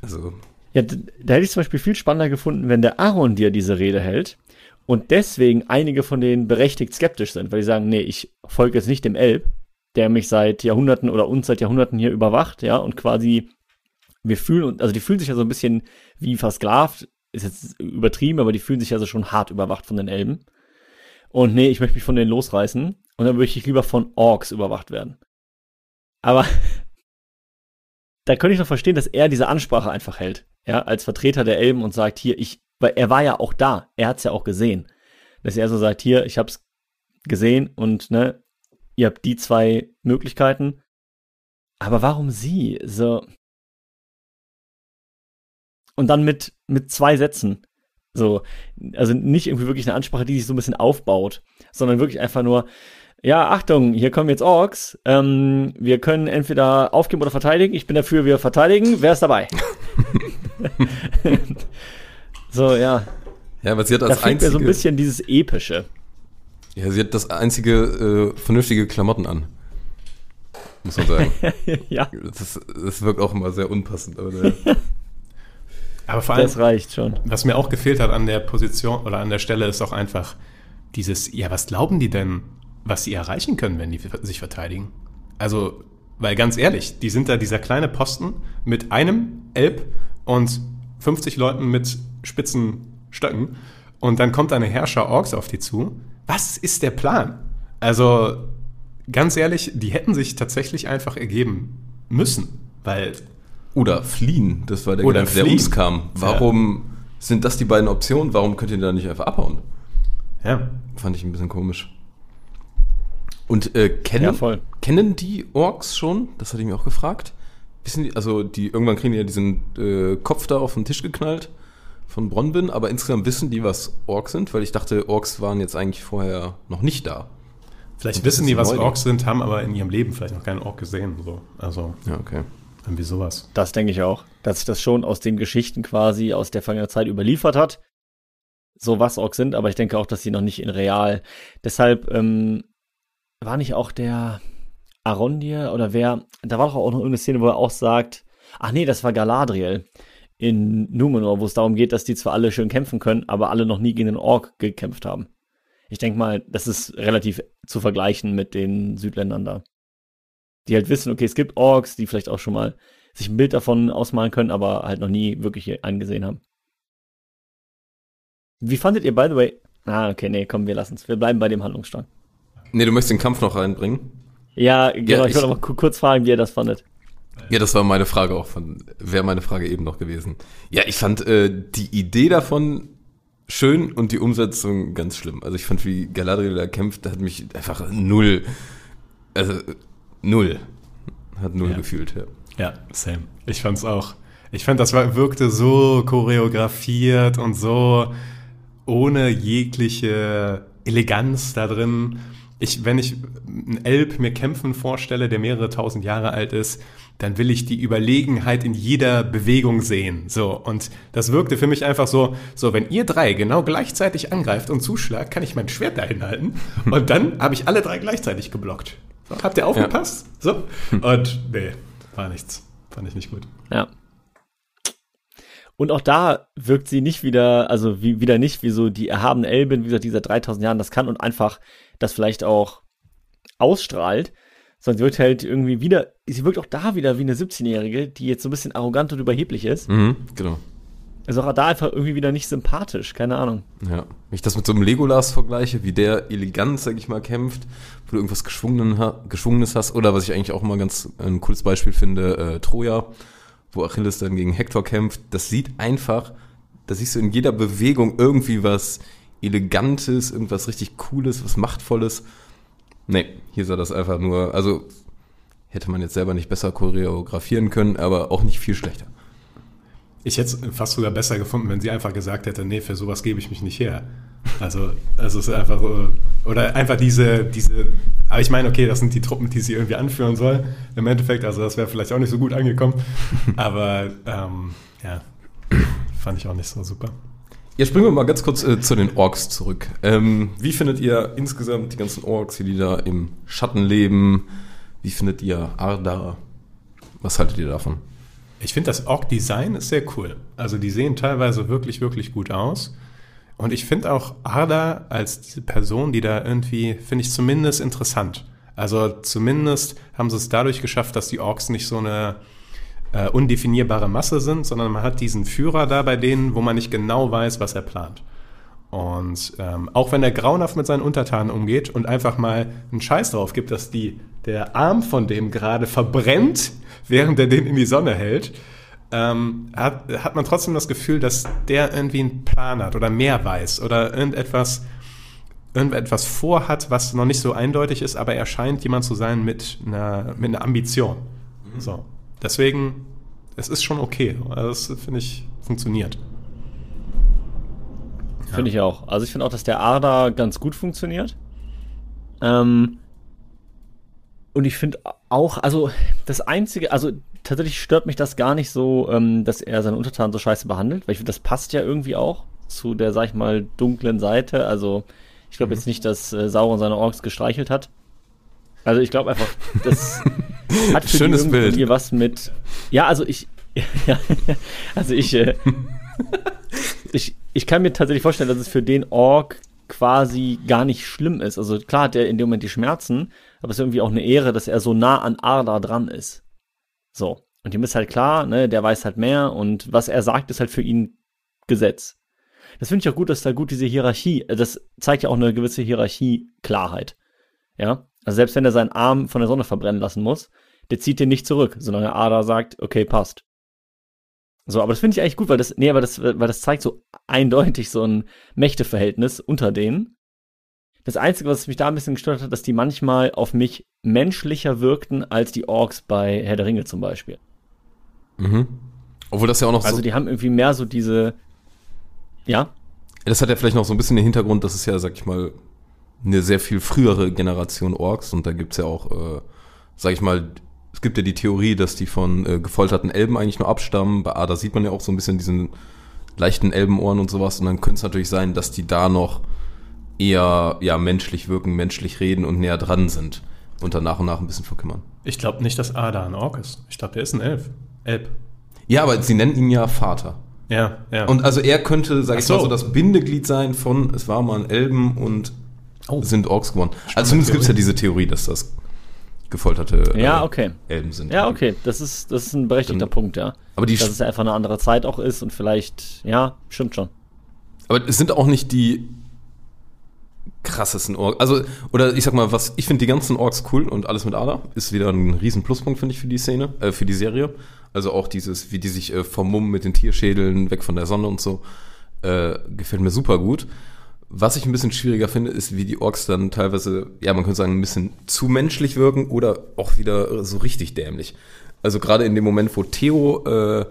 Also, Ja, da hätte ich zum Beispiel viel spannender gefunden, wenn der Aaron dir diese Rede hält und deswegen einige von denen berechtigt skeptisch sind, weil die sagen, nee, ich folge jetzt nicht dem Elb, der mich seit Jahrhunderten oder uns seit Jahrhunderten hier überwacht, ja, und quasi wir fühlen uns, also die fühlen sich ja so ein bisschen wie versklavt, ist jetzt übertrieben, aber die fühlen sich ja so schon hart überwacht von den Elben. Und nee, ich möchte mich von denen losreißen und dann möchte ich lieber von Orks überwacht werden. Aber da könnte ich noch verstehen, dass er diese Ansprache einfach hält, ja, als Vertreter der Elben und sagt, hier, ich, weil er war ja auch da, er hat's ja auch gesehen, dass er so sagt, hier, ich hab's gesehen und, ne, ihr habt die zwei Möglichkeiten, aber warum sie, so, und dann mit, mit zwei Sätzen, so, also nicht irgendwie wirklich eine Ansprache, die sich so ein bisschen aufbaut, sondern wirklich einfach nur, ja, Achtung, hier kommen jetzt Orks. Ähm, wir können entweder aufgeben oder verteidigen. Ich bin dafür, wir verteidigen. Wer ist dabei? so, ja. ja, aber sie hat Da als fehlt mir einzige, so ein bisschen dieses Epische. ja, sie hat das einzige äh, vernünftige Klamotten an. Muss man sagen. ja, das, das wirkt auch immer sehr unpassend, aber der, Aber vor allem, das reicht schon. was mir auch gefehlt hat an der Position oder an der Stelle, ist auch einfach dieses, ja, was glauben die denn, was sie erreichen können, wenn die sich verteidigen? Also, weil ganz ehrlich, die sind da dieser kleine Posten mit einem Elb und 50 Leuten mit spitzen Stöcken und dann kommt eine Herrscher Orks auf die zu. Was ist der Plan? Also, ganz ehrlich, die hätten sich tatsächlich einfach ergeben müssen, weil Oder fliehen, das war der Oder Gedanke, der fliehen. uns kam. Warum sind das die beiden Optionen? Warum könnt ihr da nicht einfach abhauen? ja, Fand ich ein bisschen komisch. Und äh, kennen, Ja, voll. kennen die Orks schon? Das hatte ich mir auch gefragt. Wissen die, also die irgendwann kriegen die ja diesen äh, Kopf da auf den Tisch geknallt von Bronwyn, aber insgesamt wissen die, was Orks sind, weil ich dachte, Orks waren jetzt eigentlich vorher noch nicht da. Vielleicht Und wissen die, was. Orks sind, haben aber in ihrem Leben vielleicht noch keinen Ork gesehen. So. Also Ja, okay. irgendwie sowas. Das denke ich auch. Dass sich das schon aus den Geschichten quasi aus der vergangenen Zeit überliefert hat. So was Orks sind, aber ich denke auch, dass sie noch nicht in real. Deshalb ähm, war nicht auch der Arondir oder wer, da war doch auch noch irgendeine Szene, wo er auch sagt, ach nee, das war Galadriel in Numenor, wo es darum geht, dass die zwar alle schön kämpfen können, aber alle noch nie gegen den Ork gekämpft haben. Ich denke mal, das ist relativ zu vergleichen mit den Südländern da. Die halt wissen, okay, es gibt Orks, die vielleicht auch schon mal sich ein Bild davon ausmalen können, aber halt noch nie wirklich angesehen haben. Wie fandet ihr, by the way? Ah, okay, nee, komm, wir lassen's. Wir bleiben bei dem Handlungsstrang. Nee, du möchtest den Kampf noch reinbringen? Ja, genau, ich, ich- wollte aber ku- kurz fragen, wie ihr das fandet. Ja, das war meine Frage auch von, wäre meine Frage eben noch gewesen. Ja, ich fand äh, die Idee davon schön und die Umsetzung ganz schlimm. Also ich fand, wie Galadriel da kämpft, hat mich einfach null, also null, hat null Ja. gefühlt, ja. Ja, same. Ich fand's auch. Ich fand, das war, wirkte so choreografiert und so ohne jegliche Eleganz da drin. Ich, wenn ich einen Elb mir kämpfen vorstelle, der mehrere tausend Jahre alt ist, dann will ich die Überlegenheit in jeder Bewegung sehen. So. Und das wirkte für mich einfach so, so, wenn ihr drei genau gleichzeitig angreift und zuschlagt, kann ich mein Schwert dahin halten. Und dann habe ich alle drei gleichzeitig geblockt. So, habt ihr aufgepasst? So. Und nee, war nichts. Fand ich nicht gut. Ja. Und auch da wirkt sie nicht wieder, also wie, wieder nicht wie so die erhabene Elbin, wie gesagt, dieser 3000 Jahren das kann und einfach das vielleicht auch ausstrahlt, sondern sie wirkt halt irgendwie wieder, sie wirkt auch da wieder wie eine 17-Jährige, die jetzt so ein bisschen arrogant und überheblich ist. Mhm, genau. Also auch da einfach irgendwie wieder nicht sympathisch, keine Ahnung. Ja. Wenn ich das mit so einem Legolas vergleiche, wie der elegant, sag ich mal, kämpft, wo du irgendwas Geschwungenes hast, oder was ich eigentlich auch immer ganz ein cooles Beispiel finde, äh, Troja, wo Achilles dann gegen Hektor kämpft, das sieht einfach, da siehst du in jeder Bewegung irgendwie was Elegantes, irgendwas richtig Cooles, was Machtvolles. Nee, hier sah das einfach nur, also hätte man jetzt selber nicht besser choreografieren können, aber auch nicht viel schlechter. Ich hätte es fast sogar besser gefunden, wenn sie einfach gesagt hätte, nee, für sowas gebe ich mich nicht her. Also, also es ist einfach, so- oder einfach diese, diese, aber ich meine, okay, das sind die Truppen, die sie irgendwie anführen soll. Im Endeffekt, also das wäre vielleicht auch nicht so gut angekommen. Aber ähm, ja, fand ich auch nicht so super. Jetzt springen wir mal ganz kurz äh, zu den Orks zurück. Ähm, wie findet ihr insgesamt die ganzen Orks, die da im Schatten leben? Wie findet ihr Arda? Was haltet ihr davon? Ich finde das Ork-Design ist sehr cool. Also die sehen teilweise wirklich, wirklich gut aus. Und ich finde auch Arda als diese Person, die da irgendwie, finde ich zumindest interessant. Also zumindest haben sie es dadurch geschafft, dass die Orks nicht so eine äh, undefinierbare Masse sind, sondern man hat diesen Führer da bei denen, wo man nicht genau weiß, was er plant. Und ähm, auch wenn er grauenhaft mit seinen Untertanen umgeht und einfach mal einen Scheiß drauf gibt, dass die, der Arm von dem gerade verbrennt, während er den in die Sonne hält, ähm, hat, hat man trotzdem das Gefühl, dass der irgendwie einen Plan hat oder mehr weiß oder irgendetwas, irgendetwas vorhat, was noch nicht so eindeutig ist, aber er scheint jemand zu sein mit einer, mit einer Ambition. So. Deswegen, es ist schon okay. Also das finde ich funktioniert. Finde ich auch. Also ich finde auch, dass der Arda ganz gut funktioniert. Ähm, und ich finde auch, also das Einzige, also tatsächlich stört mich das gar nicht so, ähm, dass er seine Untertanen so scheiße behandelt, weil ich finde, das passt ja irgendwie auch zu der, sag ich mal, dunklen Seite. Also ich glaube jetzt nicht, dass äh, Sauron seine Orks gestreichelt hat. Also ich glaube einfach, das hat für Schönes die Bild. irgendwie was mit. Ja, also ich, ja, also ich, äh, ich, ich kann mir tatsächlich vorstellen, dass es für den Ork quasi gar nicht schlimm ist. Also klar hat er in dem Moment die Schmerzen, aber es ist irgendwie auch eine Ehre, dass er so nah an Arda dran ist. So. Und ihm ist halt klar, ne, der weiß halt mehr und was er sagt, ist halt für ihn Gesetz. Das finde ich auch gut, dass da gut diese Hierarchie, äh, das zeigt ja auch eine gewisse Hierarchie-Klarheit. Ja. Also selbst wenn er seinen Arm von der Sonne verbrennen lassen muss, der zieht den nicht zurück, solange Ada sagt, okay, passt. So, aber das finde ich eigentlich gut, weil das, nee, aber das, weil das zeigt so eindeutig so ein Mächteverhältnis unter denen. Das Einzige, was mich da ein bisschen gestört hat, dass die manchmal auf mich menschlicher wirkten als die Orks bei Herr der Ringe zum Beispiel. Mhm. Obwohl das ja auch noch Also so, die haben irgendwie mehr so diese, ja, das hat ja vielleicht noch so ein bisschen den Hintergrund, das ist ja, sag ich mal, eine sehr viel frühere Generation Orks und da gibt's ja auch, äh, sag ich mal, es gibt ja die Theorie, dass die von äh, gefolterten Elben eigentlich nur abstammen. Bei Ada sieht man ja auch so ein bisschen diesen leichten Elbenohren und sowas und dann könnte es natürlich sein, dass die da noch eher ja menschlich wirken, menschlich reden und näher dran sind und dann nach und nach ein bisschen verkümmern. Ich glaube nicht, dass Ada ein Ork ist. Ich glaube, der ist ein Elf. Elb. Ja, aber sie nennen ihn ja Vater. Ja, ja. Und also er könnte, sag Ach ich so. mal, so das Bindeglied sein von, es war mal ein Elben und Oh. sind Orks geworden. Also zumindest gibt es ja diese Theorie, dass das gefolterte äh, Ja, okay. Elben sind. Ja, okay, das ist, das ist ein berechtigter Dann- Punkt, ja. Aber die, Dass es einfach eine andere Zeit auch ist und vielleicht, ja, stimmt schon. aber es sind auch nicht die krassesten Orks. Also, oder ich sag mal, was, ich finde die ganzen Orks cool und alles mit Ada ist wieder ein riesen Pluspunkt, finde ich, für die Szene, äh, für die Serie. Also auch dieses, wie die sich äh, vermummen mit den Tierschädeln, weg von der Sonne und so, äh, gefällt mir super gut. Was ich ein bisschen schwieriger finde, ist, wie die Orks dann teilweise, ja, man könnte sagen, ein bisschen zu menschlich wirken oder auch wieder so richtig dämlich. Also gerade in dem Moment, wo Theo, äh,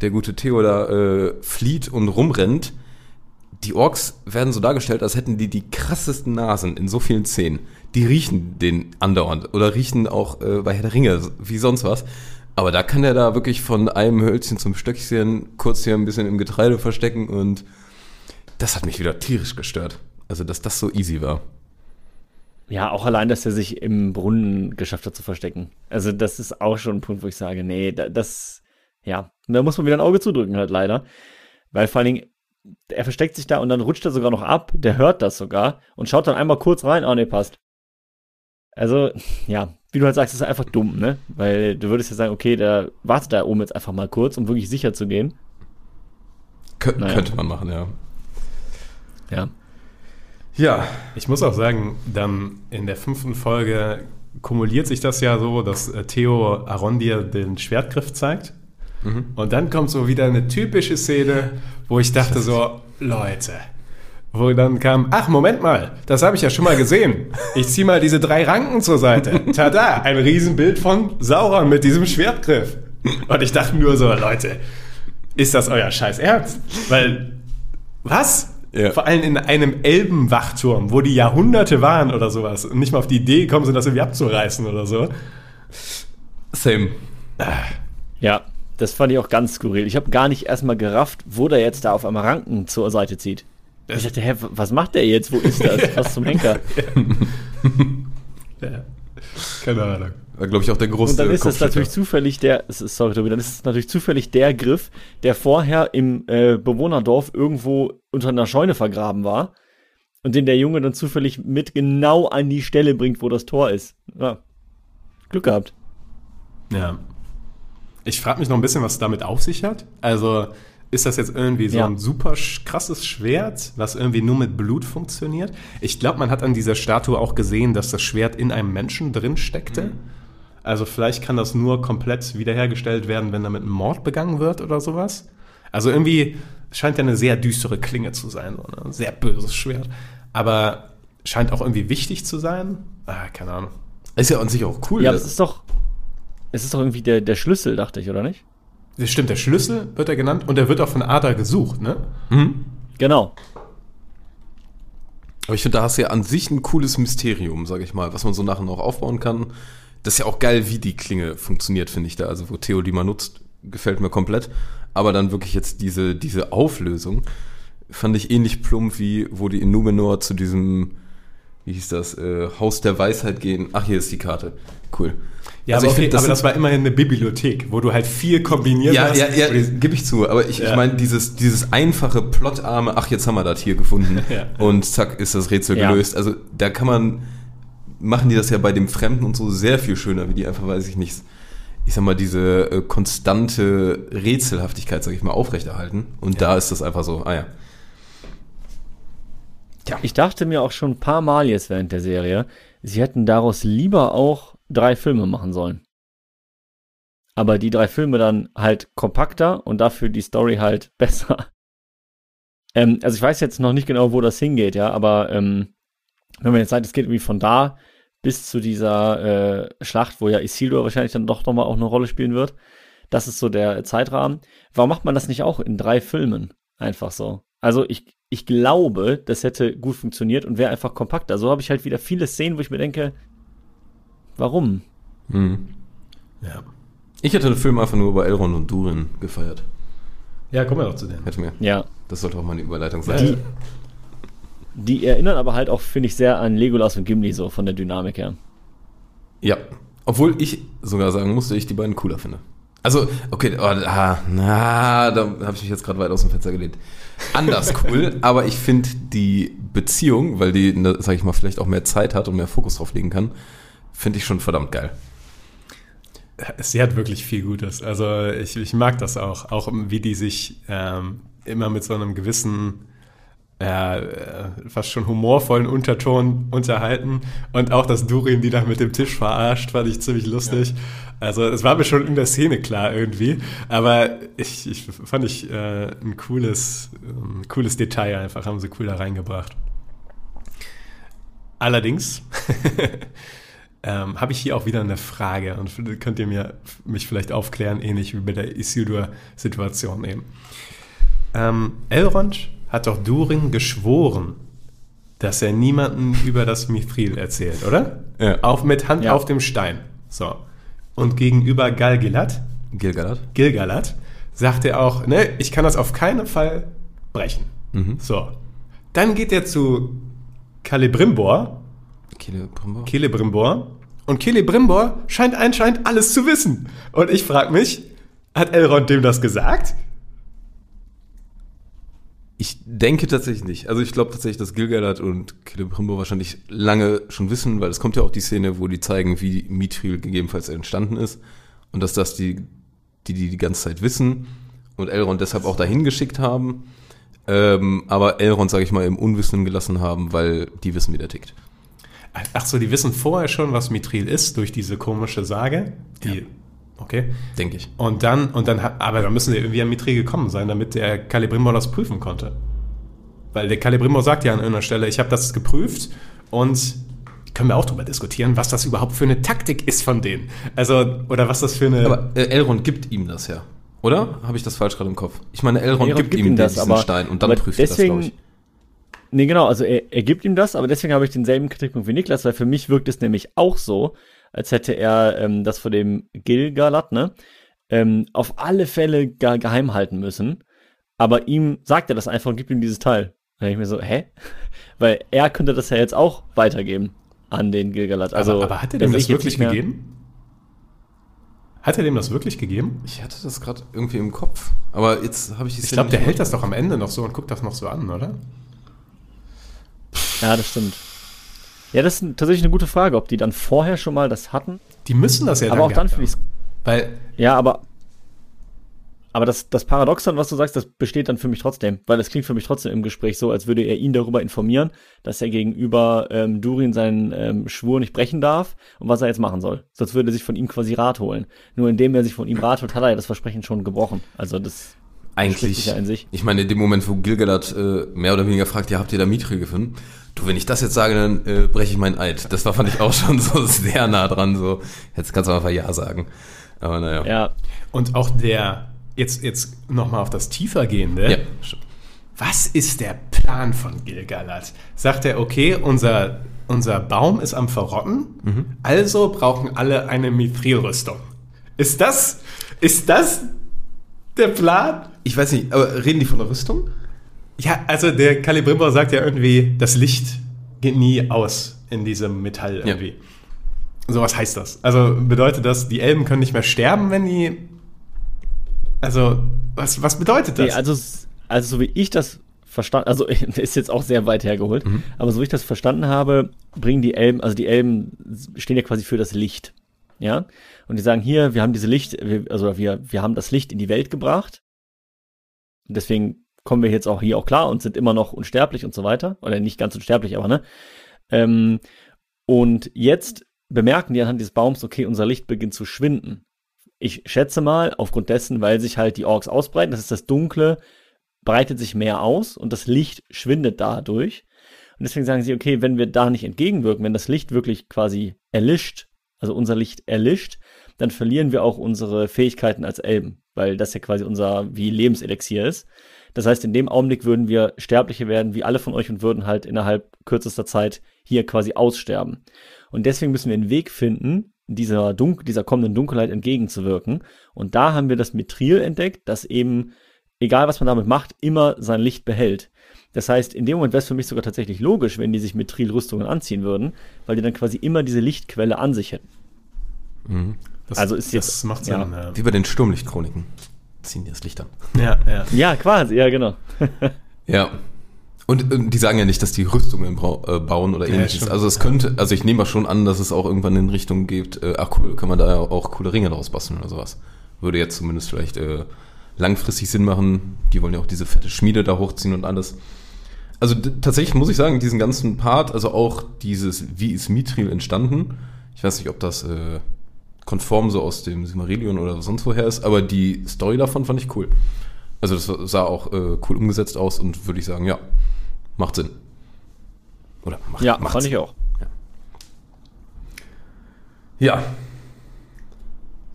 der gute Theo da äh, flieht und rumrennt, die Orks werden so dargestellt, als hätten die die krassesten Nasen in so vielen Szenen. Die riechen den andauernd oder riechen auch äh, bei Herr der Ringe wie sonst was. Aber da kann er da wirklich von einem Hölzchen zum Stöckchen kurz hier ein bisschen im Getreide verstecken und das hat mich wieder tierisch gestört. Also, dass das so easy war. Ja, auch allein, dass er sich im Brunnen geschafft hat zu verstecken. Also, das ist auch schon ein Punkt, wo ich sage, nee, da, das, ja, da muss man wieder ein Auge zudrücken, halt leider. Weil vor allen Dingen, er versteckt sich da und dann rutscht er sogar noch ab, der hört das sogar und schaut dann einmal kurz rein, oh nee, passt. Also, ja, wie du halt sagst, ist einfach dumm, ne? Weil du würdest ja sagen, okay, der wartet da oben jetzt einfach mal kurz, um wirklich sicher zu gehen. Kö Naja. Könnte man machen, ja. Ja. Ja, Ich muss auch sagen, dann in der fünften Folge kumuliert sich das ja so, dass äh, Theo Arondir den Schwertgriff zeigt. Und dann kommt so wieder eine typische Szene, wo ich dachte so, Leute, wo dann kam, ach Moment mal, das habe ich ja schon mal gesehen. Ich ziehe mal diese drei Ranken zur Seite. Tada, ein Riesenbild von Sauron mit diesem Schwertgriff. Und ich dachte nur so, Leute, ist das euer Scheiß Ernst? Weil, was? Ja. Vor allem in einem Elbenwachturm, wo die Jahrhunderte waren oder sowas und nicht mal auf die Idee gekommen sind, das irgendwie abzureißen oder so. same. Ja, das fand ich auch ganz skurril. Ich habe gar nicht erstmal gerafft, wo der jetzt da auf einmal Ranken zur Seite zieht. Ich dachte, hä, was macht der jetzt? Wo ist das? Was zum Henker? Ja. Keine Ahnung. War, glaube ich, auch der große Und dann ist es natürlich zufällig der, sorry Tobi, dann ist es natürlich zufällig der Griff, der vorher im äh, Bewohnerdorf irgendwo unter einer Scheune vergraben war und den der Junge dann zufällig mit genau an die Stelle bringt, wo das Tor ist. Ja. Glück gehabt. Ja. Ich frage mich noch ein bisschen, was damit auf sich hat. Also ist das jetzt irgendwie so Ja. ein super krasses Schwert, was irgendwie nur mit Blut funktioniert? Ich glaube, man hat an dieser Statue auch gesehen, dass das Schwert in einem Menschen drin steckte. Also vielleicht kann das nur komplett wiederhergestellt werden, wenn damit ein Mord begangen wird oder sowas. Also irgendwie scheint ja eine sehr düstere Klinge zu sein, so ne? ein sehr böses Schwert. Aber scheint auch irgendwie wichtig zu sein. Ah, keine Ahnung. Ist ja an sich auch cool. Ja, dass- es ist doch, es ist doch irgendwie der, der Schlüssel, dachte ich, oder nicht? Das stimmt, der Schlüssel wird er genannt und er wird auch von Ada gesucht, ne? Genau. Aber ich finde, da hast du ja an sich ein cooles Mysterium, sage ich mal, was man so nachher noch aufbauen kann. Das ist ja auch geil, wie die Klinge funktioniert, finde ich da. Also, wo Theo die mal nutzt, gefällt mir komplett. Aber dann wirklich jetzt diese, diese Auflösung fand ich ähnlich plump, wie wo die in Numenor zu diesem, wie hieß das, äh, Haus der Weisheit gehen. Ach, hier ist die Karte. Cool. Ja, Also aber, ich okay, find, das aber das war immerhin eine Bibliothek, wo du halt viel kombiniert Ja, hast. ja, ja, gebe ich zu. Aber ich, Ja. ich meine, dieses, dieses einfache, plotarme, ach, jetzt haben wir das hier gefunden Ja. und zack, ist das Rätsel Ja. gelöst. Also da kann man, machen die das ja bei dem Fremden und so sehr viel schöner, wie die einfach, weiß ich nicht, ich sag mal, diese äh, konstante Rätselhaftigkeit, sag ich mal, aufrechterhalten. Und da ist das einfach so, ah ja. Ich dachte mir auch schon ein paar Mal jetzt während der Serie, sie hätten daraus lieber auch drei Filme machen sollen. Aber die drei Filme dann halt kompakter und dafür die Story halt besser. Ähm, also ich weiß jetzt noch nicht genau, wo das hingeht, ja, aber ähm, wenn man jetzt sagt, es geht irgendwie von da bis zu dieser äh, Schlacht, wo ja Isildur wahrscheinlich dann doch nochmal auch eine Rolle spielen wird, das ist so der Zeitrahmen. Warum macht man das nicht auch in drei Filmen? Einfach so. Also ich, ich glaube, das hätte gut funktioniert und wäre einfach kompakter. So habe ich halt wieder viele Szenen, wo ich mir denke, warum? Hm. ja. Ich hätte den Film einfach nur über Elrond und Durin gefeiert. ja, kommen wir doch zu denen. Hätte mir. Ja. Das sollte auch mal eine Überleitung sein. Die- Die erinnern aber halt auch, finde ich, sehr an Legolas und Gimli, so von der Dynamik her. Ja. Obwohl ich sogar sagen musste, ich die beiden cooler finde. Also, okay, oh, ah, na, da habe ich mich jetzt gerade weit aus dem Fenster gelehnt. Anders cool, aber ich finde die Beziehung, weil die, ne, sag ich mal, vielleicht auch mehr Zeit hat und mehr Fokus drauf legen kann, finde ich schon verdammt geil. Sie hat wirklich viel Gutes. Also ich, ich mag das auch. Auch wie die sich ähm, immer mit so einem gewissen, äh, äh, fast schon humorvollen Unterton unterhalten. Und auch, dass Durin die da mit dem Tisch verarscht, fand ich ziemlich lustig. Also es war mir schon in der Szene klar irgendwie. Aber ich, ich fand ich äh, ein cooles, ähm, cooles Detail einfach, haben sie cool da reingebracht. Allerdings ähm, habe ich hier auch wieder eine Frage und könnt ihr mir mich vielleicht aufklären, ähnlich wie bei der Isildur-Situation eben. Ähm, Elrond hat doch Durin geschworen, dass er niemanden über das Mithril erzählt, oder? Ja. Auf, mit Hand Ja. auf dem Stein. So. Und gegenüber Galgilat, Gilgalad? Gilgalad, sagt er auch, ne, ich kann das auf keinen Fall brechen. Mhm. So. Dann geht er zu Celebrimbor Celebrimbor? Celebrimbor. Und Celebrimbor scheint anscheinend alles zu wissen. Und ich frage mich, hat Elrond dem das gesagt? Ich denke tatsächlich nicht. Also ich glaube tatsächlich, dass Gilgalad und Celebrimbor wahrscheinlich lange schon wissen, weil es kommt ja auch die Szene, wo die zeigen, wie Mithril gegebenenfalls entstanden ist. Und dass das die, die, die die ganze Zeit wissen und Elrond deshalb auch dahin geschickt haben. Ähm, aber Elrond, sage ich mal, im Unwissen gelassen haben, weil die wissen, wie der tickt. Ach so, die wissen vorher schon, was Mithril ist durch diese komische Sage. Die, okay. Denke ich. Und dann, und dann, hat- aber da müssen sie irgendwie an Mithril gekommen sein, damit der Celebrimbor das prüfen konnte. Weil der Celebrimbor sagt ja an irgendeiner Stelle, ich habe das geprüft und können wir auch darüber diskutieren, was das überhaupt für eine Taktik ist von denen. Also, oder was das für eine. Aber äh, Elrond gibt ihm das ja. Oder? Habe ich das falsch gerade im Kopf? Ich meine, Elrond, Elrond gibt, ihm diesen Stein und dann aber prüft er das, glaube ich. Nee, genau, also er, er gibt ihm das, aber deswegen habe ich denselben Kritikpunkt wie Niklas, weil für mich wirkt es nämlich auch so, als hätte er ähm, das vor dem Gilgalad, ne, ähm, auf alle Fälle ge geheim halten müssen. Aber ihm sagt er das einfach und gibt ihm dieses Teil. Da denke ich mir so, hä? Weil er könnte das ja jetzt auch weitergeben an den Gilgalad. Also, aber, aber hat er dem das wirklich gegeben? Hat er dem das wirklich gegeben? Ich hatte das gerade irgendwie im Kopf. Aber jetzt habe ich die Ich glaube, der hält das doch am Ende noch so und guckt das noch so an, oder? Ja, das stimmt. Ja, das ist tatsächlich eine gute Frage, ob die dann vorher schon mal das hatten. Die müssen das ja aber auch dann finde ich. Weil, Ja, aber. Aber das, das Paradoxon, was du sagst, das besteht dann für mich trotzdem. Weil es klingt für mich trotzdem im Gespräch so, als würde er ihn darüber informieren, dass er gegenüber ähm, Durin seinen ähm, Schwur nicht brechen darf und was er jetzt machen soll. Sonst würde er sich von ihm quasi Rat holen. Nur indem er sich von ihm Rat holt, hat er ja das Versprechen schon gebrochen. Also das eigentlich, sich. ich meine, in dem Moment, wo Gilgalad äh, mehr oder weniger fragt, ja, habt ihr da Mithril gefunden? Du, wenn ich das jetzt sage, dann äh, breche ich meinen Eid. Das war, fand ich auch schon so sehr nah dran, so, jetzt kannst du einfach Ja sagen. Aber naja. Ja, und auch der, jetzt, jetzt nochmal auf das Tiefergehende. Ja. Was ist der Plan von Gilgalad? Sagt er, okay, unser, unser Baum ist am Verrotten, Mhm. also brauchen alle eine Mithril-Rüstung. Ist das, ist das der Plan? Ich weiß nicht, aber reden die von der Rüstung? Ja, also der Celebrimbor sagt ja irgendwie, das Licht geht nie aus in diesem Metall irgendwie. So, was heißt das? Also bedeutet das, die Elben können nicht mehr sterben, wenn die. Also, was, was bedeutet das? Nee, also, also so wie ich das verstanden, also ist jetzt auch sehr weit hergeholt, Mhm. aber so wie ich das verstanden habe, bringen die Elben, also die Elben stehen ja quasi für das Licht. Ja? Und die sagen hier, wir haben diese Licht, also wir, wir haben das Licht in die Welt gebracht. Deswegen kommen wir jetzt auch hier auch klar und sind immer noch unsterblich und so weiter. Oder nicht ganz unsterblich, aber ne? Ähm, und jetzt bemerken die anhand dieses Baums, okay, unser Licht beginnt zu schwinden. Ich schätze mal, aufgrund dessen, weil sich halt die Orks ausbreiten, das ist das Dunkle, breitet sich mehr aus und das Licht schwindet dadurch. Und deswegen sagen sie, okay, wenn wir da nicht entgegenwirken, wenn das Licht wirklich quasi erlischt, also unser Licht erlischt, dann verlieren wir auch unsere Fähigkeiten als Elben, weil das ja quasi unser wie Lebenselixier ist. Das heißt, in dem Augenblick würden wir Sterbliche werden, wie alle von euch und würden halt innerhalb kürzester Zeit hier quasi aussterben. Und deswegen müssen wir einen Weg finden, dieser, Dun dieser kommenden Dunkelheit entgegenzuwirken. Und da haben wir das Mithril entdeckt, das eben, egal was man damit macht, immer sein Licht behält. Das heißt, in dem Moment wäre es für mich sogar tatsächlich logisch, wenn die sich Mithril-Rüstungen anziehen würden, weil die dann quasi immer diese Lichtquelle an sich hätten. Das, also ist jetzt- Das macht ja. Sinn. Ja, Wie bei den Sturmlichtchroniken. Ziehen die das Licht an. ja. ja. Ja, quasi, ja, genau. Ja. Und, ähm, die sagen ja nicht, dass die Rüstungen äh, bauen oder Ja, ähnliches. stimmt. also es könnte, also ich nehme mal schon an, dass es auch irgendwann in Richtung geht, äh, ach cool, kann man da ja auch coole Ringe draus basteln oder sowas. Würde jetzt zumindest vielleicht äh, langfristig Sinn machen. Die wollen ja auch diese fette Schmiede da hochziehen und alles. Also tatsächlich muss ich sagen, diesen ganzen Part, also auch dieses, wie ist Mithril entstanden? Ich weiß nicht, ob das äh, konform so aus dem Silmarillion oder sonst woher ist, aber die Story davon fand ich cool. Also das sah auch äh, cool umgesetzt aus und würde ich sagen, ja, macht Sinn. Oder macht, Ja, macht fand Sinn. ich auch. Ja,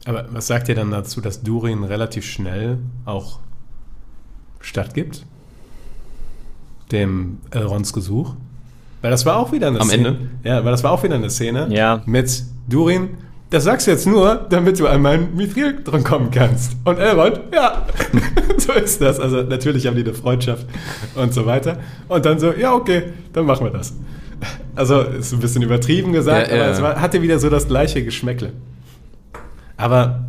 Aber was sagt ihr dann dazu, dass Durin relativ schnell auch stattgibt? Dem Elrons Gesuch? Weil das war auch wieder eine Am Szene. Ende? Ja, weil das war auch wieder eine Szene Ja. mit Durin. Das sagst du jetzt nur, damit du an meinen Mithril dran kommen kannst. Und Elrond, ja, so ist das. Also natürlich haben die eine Freundschaft und so weiter. Und dann so, ja, okay, dann machen wir das. Also ist ein bisschen übertrieben gesagt, Ja, ja. aber es war, hatte wieder so das gleiche Geschmäckle. Aber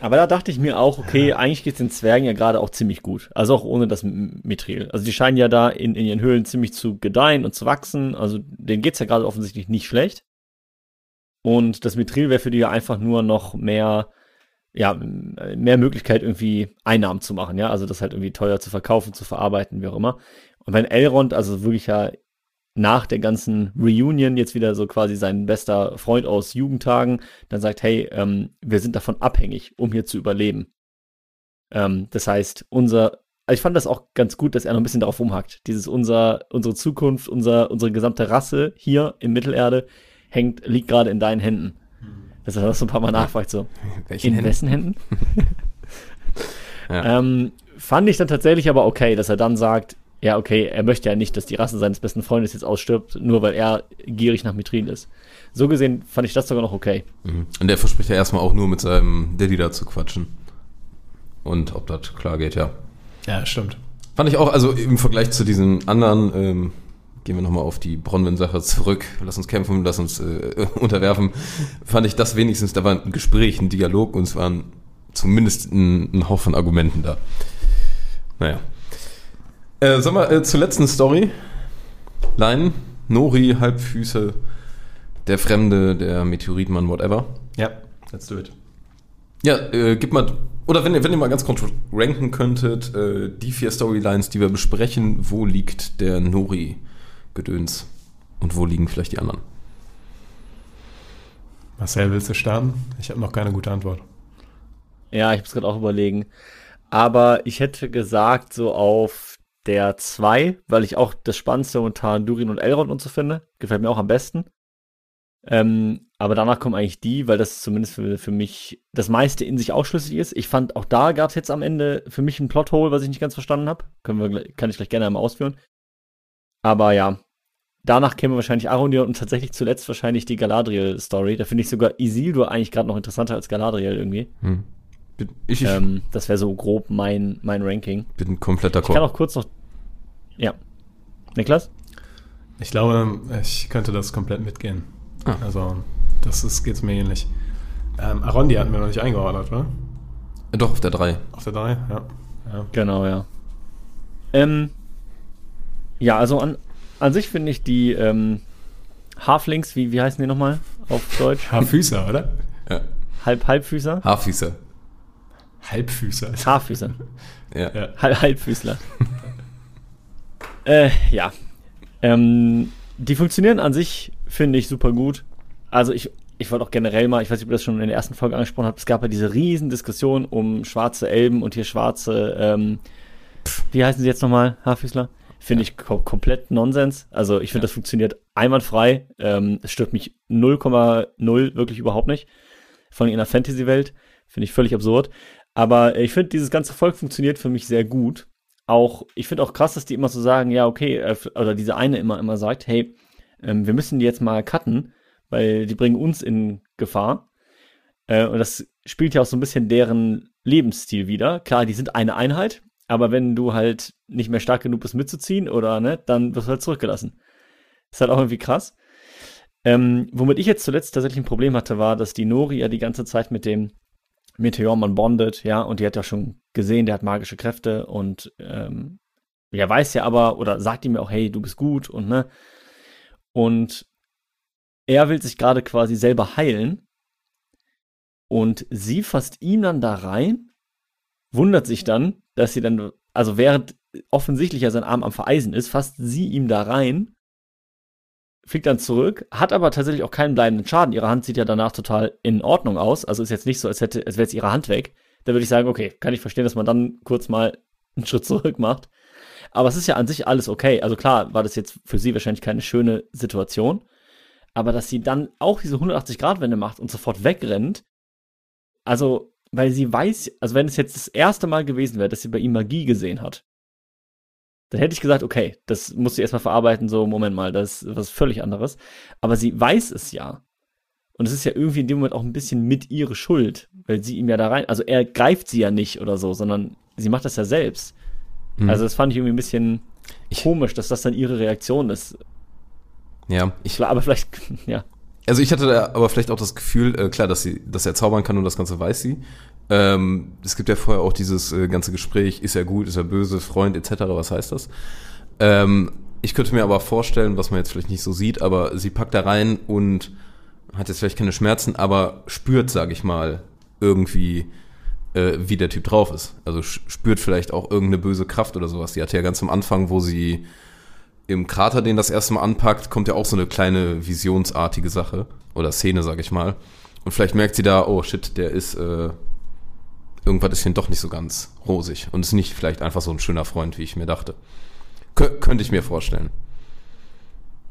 Aber da dachte ich mir auch, okay, eigentlich geht's den Zwergen ja gerade auch ziemlich gut. Also auch ohne das Mithril. Also die scheinen ja da in, in ihren Höhlen ziemlich zu gedeihen und zu wachsen. Also denen geht's ja gerade offensichtlich nicht schlecht. Und das Mithril wäre für die ja einfach nur noch mehr, ja, mehr Möglichkeit irgendwie Einnahmen zu machen, ja. Also das halt irgendwie teuer zu verkaufen, zu verarbeiten, wie auch immer. Und wenn Elrond also wirklich ja nach der ganzen Reunion jetzt wieder so quasi sein bester Freund aus Jugendtagen dann sagt, hey, ähm, wir sind davon abhängig, um hier zu überleben. Ähm, das heißt, unser, also ich fand das auch ganz gut, dass er noch ein bisschen darauf rumhackt. Dieses unser, unsere Zukunft, unser, unsere gesamte Rasse hier in Mittelerde hängt, liegt gerade in deinen Händen. Dass er das so ein paar Mal nachfragt, so. Welchen In Händen? wessen Händen? Ja. ähm, fand ich dann tatsächlich aber okay, dass er dann sagt, ja, okay, er möchte ja nicht, dass die Rasse seines besten Freundes jetzt ausstirbt, nur weil er gierig nach Mithril ist. So gesehen fand ich das sogar noch okay. Mhm. Und der verspricht ja erstmal auch nur mit seinem Daddy da zu quatschen. Und ob das klar geht, ja. ja, stimmt. Fand ich auch, also im Vergleich zu diesen anderen, ähm, gehen wir nochmal auf die Bronwyn-Sache zurück, lass uns kämpfen, lass uns äh, unterwerfen, fand ich das wenigstens, da war ein Gespräch, ein Dialog und es waren zumindest ein, ein Haufen Argumenten da. Naja. Äh, sollen wir äh, zur letzten Story? Lein, Nori, Halbfüße, der Fremde, der Meteoritmann, whatever. Ja, let's do it. Ja, äh, gib mal, oder wenn ihr, wenn ihr mal ganz kurz ranken könntet, äh, die vier Storylines, die wir besprechen, wo liegt der Nori-Gedöns und wo liegen vielleicht die anderen? Marcel, willst du starten? Ich habe noch keine gute Antwort. Ja, ich muss gerade auch überlegen. Aber ich hätte gesagt, so auf der 2, weil ich auch das Spannendste momentan Durin und Elrond und so finde. Gefällt mir auch am besten. Ähm, aber danach kommen eigentlich die, weil das zumindest für, für mich das meiste in sich ausschlüssig ist. Ich fand, auch da gab es jetzt am Ende für mich ein Plothole, was ich nicht ganz verstanden habe. Können wir, gleich- kann ich gleich gerne einmal ausführen. Aber ja, danach käme wahrscheinlich Arondir und tatsächlich zuletzt wahrscheinlich die Galadriel-Story. Da finde ich sogar Isildur eigentlich gerade noch interessanter als Galadriel irgendwie. Hm. Bin, ich ich Ähm, das wäre so grob mein, mein Ranking. bin komplett Ich kann auch kurz noch. Ja. Niklas? Ich glaube, ich könnte das komplett mitgehen. Ah. Also, das ist, geht's mir ähnlich. Ähm, Arondi hatten wir noch nicht eingeordnet, oder? Doch, auf der 3. Auf der 3, ja. ja. Genau, ja. Ähm, ja, also an, an sich finde ich die ähm, Halflings, wie, wie heißen die nochmal auf Deutsch? Haarfüßer, oder? Ja. Halb, Halbfüßer? Haarfüße. Halbfüßer. Haarfüßer. Ja. Ja. Halb, Halbfüßler. äh, ja. Ähm, die funktionieren an sich, finde ich, super gut. Also ich, ich wollte auch generell mal, ich weiß nicht, ob ihr das schon in der ersten Folge angesprochen habt, es gab ja diese riesen Diskussion um schwarze Elben und hier schwarze, ähm, wie heißen sie jetzt nochmal, Haarfüßler? Finde ich kom komplett Nonsens. Also ich finde, das funktioniert einwandfrei. Ähm, es stört mich 0,0 wirklich überhaupt nicht. Von in der Fantasy-Welt. Finde ich völlig absurd. Aber ich finde, dieses ganze Volk funktioniert für mich sehr gut. Auch, ich finde auch krass, dass die immer so sagen, ja, okay, äh, oder diese eine immer, immer sagt, hey, ähm, wir müssen die jetzt mal cutten, weil die bringen uns in Gefahr. Äh, und das spielt ja auch so ein bisschen deren Lebensstil wieder. Klar, die sind eine Einheit, aber wenn du halt nicht mehr stark genug bist mitzuziehen oder ne, dann wirst du halt zurückgelassen. Ist halt auch irgendwie krass. Ähm, womit ich jetzt zuletzt tatsächlich ein Problem hatte, war, dass die Nori ja die ganze Zeit mit dem Meteormann bondet, ja, und die hat ja schon gesehen, der hat magische Kräfte und ähm, ja, weiß ja aber, oder sagt ihm ja auch, hey, du bist gut und ne. Und er will sich gerade quasi selber heilen und sie fasst ihn dann da rein, wundert sich dann, dass sie dann, also während offensichtlich ja sein Arm am Vereisen ist, fasst sie ihm da rein, fliegt dann zurück, hat aber tatsächlich auch keinen bleibenden Schaden. Ihre Hand sieht ja danach total in Ordnung aus, also ist jetzt nicht so, als hätte, als wäre jetzt ihre Hand weg. Da würde ich sagen, okay, kann ich verstehen, dass man dann kurz mal einen Schritt zurück macht. Aber es ist ja an sich alles okay. Also klar, war das jetzt für sie wahrscheinlich keine schöne Situation. Aber dass sie dann auch diese 180-Grad-Wende macht und sofort wegrennt, also, weil sie weiß, also wenn es jetzt das erste Mal gewesen wäre, dass sie bei ihm Magie gesehen hat, dann hätte ich gesagt, okay, das muss sie erstmal verarbeiten, so, Moment mal, das ist was völlig anderes. Aber sie weiß es ja. Und es ist ja irgendwie in dem Moment auch ein bisschen mit ihre Schuld, weil sie ihm ja da rein, also er greift sie ja nicht oder so, sondern sie macht das ja selbst. Mhm. Also das fand ich irgendwie ein bisschen, komisch, dass das dann ihre Reaktion ist. Ja, ich, Aber vielleicht, ja. Also ich hatte da aber vielleicht auch das Gefühl, äh, klar, dass sie, dass er zaubern kann und das Ganze weiß sie. Ähm, es gibt ja vorher auch dieses äh, ganze Gespräch, ist er gut, ist er böse, Freund etc., was heißt das? Ähm, ich könnte mir aber vorstellen, was man jetzt vielleicht nicht so sieht, aber sie packt da rein und hat jetzt vielleicht keine Schmerzen, aber spürt, sage ich mal, irgendwie, äh, wie der Typ drauf ist. Also spürt vielleicht auch irgendeine böse Kraft oder sowas. Die hatte ja ganz am Anfang, wo sie im Krater den das erste Mal anpackt, kommt ja auch so eine kleine visionsartige Sache oder Szene, sag ich mal. Und vielleicht merkt sie da, oh shit, der ist, äh, irgendwas ist hier doch nicht so ganz rosig und ist nicht vielleicht einfach so ein schöner Freund, wie ich mir dachte. Kö könnte ich mir vorstellen.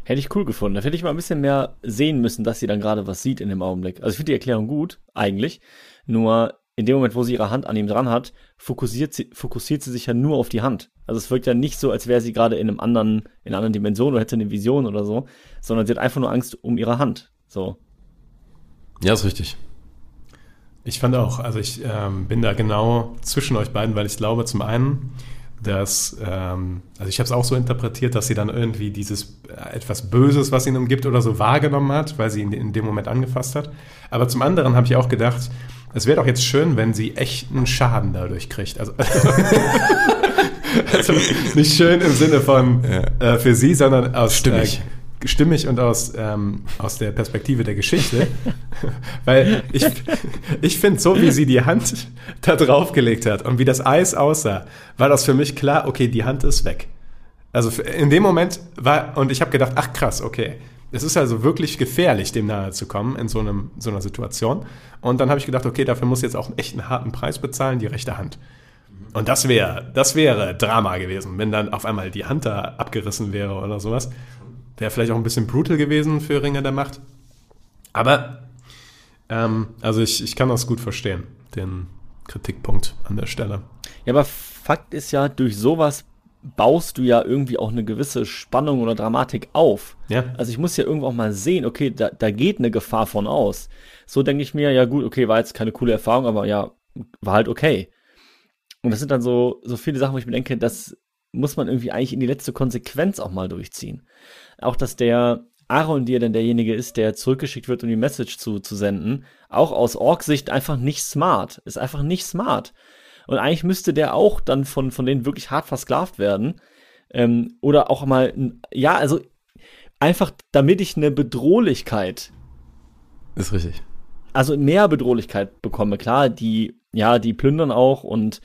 Hätte ich cool gefunden. Da hätte ich mal ein bisschen mehr sehen müssen, dass sie dann gerade was sieht in dem Augenblick. Also ich finde die Erklärung gut, eigentlich. Nur in dem Moment, wo sie ihre Hand an ihm dran hat, fokussiert sie, fokussiert sie sich ja nur auf die Hand. Also es wirkt ja nicht so, als wäre sie gerade in einem anderen, in einer anderen Dimension oder hätte eine Vision oder so, sondern sie hat einfach nur Angst um ihre Hand. So. Ja, ist richtig. Ich fand auch, also ich ähm, bin da genau zwischen euch beiden, weil ich glaube zum einen, dass, ähm, also ich habe es auch so interpretiert, dass sie dann irgendwie dieses äh, etwas Böses, was ihn umgibt oder so wahrgenommen hat, weil sie ihn in dem Moment angefasst hat. Aber zum anderen habe ich auch gedacht, es wäre doch jetzt schön, wenn sie echten Schaden dadurch kriegt. Also, also nicht schön im Sinne von äh, für sie, sondern aus Stimmig. Äh, stimmig und aus, ähm, aus der Perspektive der Geschichte. Weil ich, ich finde, so wie sie die Hand da draufgelegt hat und wie das Eis aussah, war das für mich klar, okay, die Hand ist weg. Also in dem Moment war, und ich habe gedacht, ach krass, okay. Es ist also wirklich gefährlich, dem nahe zu kommen in so, einem, so einer Situation. Und dann habe ich gedacht, okay, dafür muss jetzt auch echt einen harten Preis bezahlen, die rechte Hand. Und das wäre, das wäre Drama gewesen, wenn dann auf einmal die Hand da abgerissen wäre oder sowas. Wäre vielleicht auch ein bisschen brutal gewesen für Ringer der Macht. Aber, ähm, also ich, ich kann das gut verstehen, den Kritikpunkt an der Stelle. Ja, aber Fakt ist ja, durch sowas baust du ja irgendwie auch eine gewisse Spannung oder Dramatik auf. Ja. Also ich muss ja irgendwo auch mal sehen, okay, da, da geht eine Gefahr von aus. So denke ich mir, ja gut, okay, war jetzt keine coole Erfahrung, aber ja, war halt okay. Und das sind dann so, so viele Sachen, wo ich mir denke, das muss man irgendwie eigentlich in die letzte Konsequenz auch mal durchziehen. Auch, dass der Aaron dir dann derjenige ist, der zurückgeschickt wird, um die Message zu, zu senden, auch aus Ork-Sicht einfach nicht smart. Ist einfach nicht smart. Und eigentlich müsste der auch dann von, von denen wirklich hart versklavt werden. Ähm, oder auch mal, ja, also einfach, damit ich eine Bedrohlichkeit Ist richtig. also mehr Bedrohlichkeit bekomme. Klar, die, ja, die plündern auch und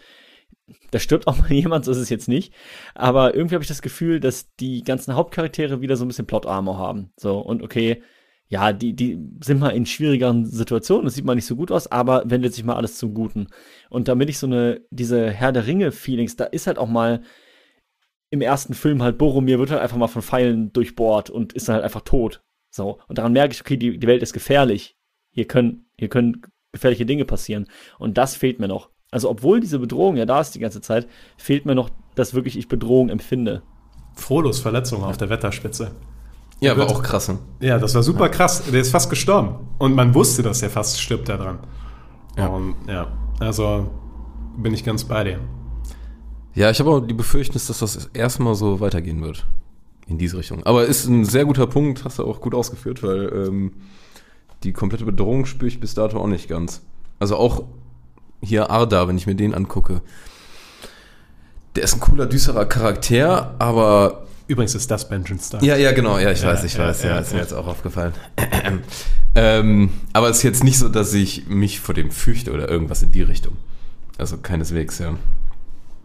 da stirbt auch mal jemand, so ist es jetzt nicht. Aber irgendwie habe ich das Gefühl, dass die ganzen Hauptcharaktere wieder so ein bisschen Plot-Armor haben. So, und okay, ja, die, die sind mal in schwierigeren Situationen, das sieht mal nicht so gut aus, aber wendet sich mal alles zum Guten. Und damit ich so eine, diese Herr der Ringe-Feelings, da ist halt auch mal im ersten Film halt Boromir wird halt einfach mal von Pfeilen durchbohrt und ist dann halt einfach tot. So. Und daran merke ich, okay, die, die Welt ist gefährlich. Hier können, hier können gefährliche Dinge passieren. Und das fehlt mir noch. Also, obwohl diese Bedrohung ja da ist die ganze Zeit, fehlt mir noch, dass wirklich ich Bedrohung empfinde. Frodos Verletzung auf der Wetterspitze. Ja, war auch krass. ne? Ja, das war super krass. Der ist fast gestorben. Und man wusste, dass er fast stirbt da dran. Ja. Und ja, also bin ich ganz bei dir. Ja, ich habe auch die Befürchtung, dass das erstmal so weitergehen wird. In diese Richtung. Aber ist ein sehr guter Punkt, hast du auch gut ausgeführt, weil ähm, die komplette Bedrohung spüre ich bis dato auch nicht ganz. Also auch hier Arda, wenn ich mir den angucke. Der ist ein cooler, düsterer Charakter, aber Übrigens ist das Benjamin Stark. Ja, ja, genau, ja, ich Ja, weiß, ich ja, weiß, ja, ja, ist mir jetzt auch aufgefallen. ähm, aber es ist jetzt nicht so, dass ich mich vor dem fürchte oder irgendwas in die Richtung. Also keineswegs, ja.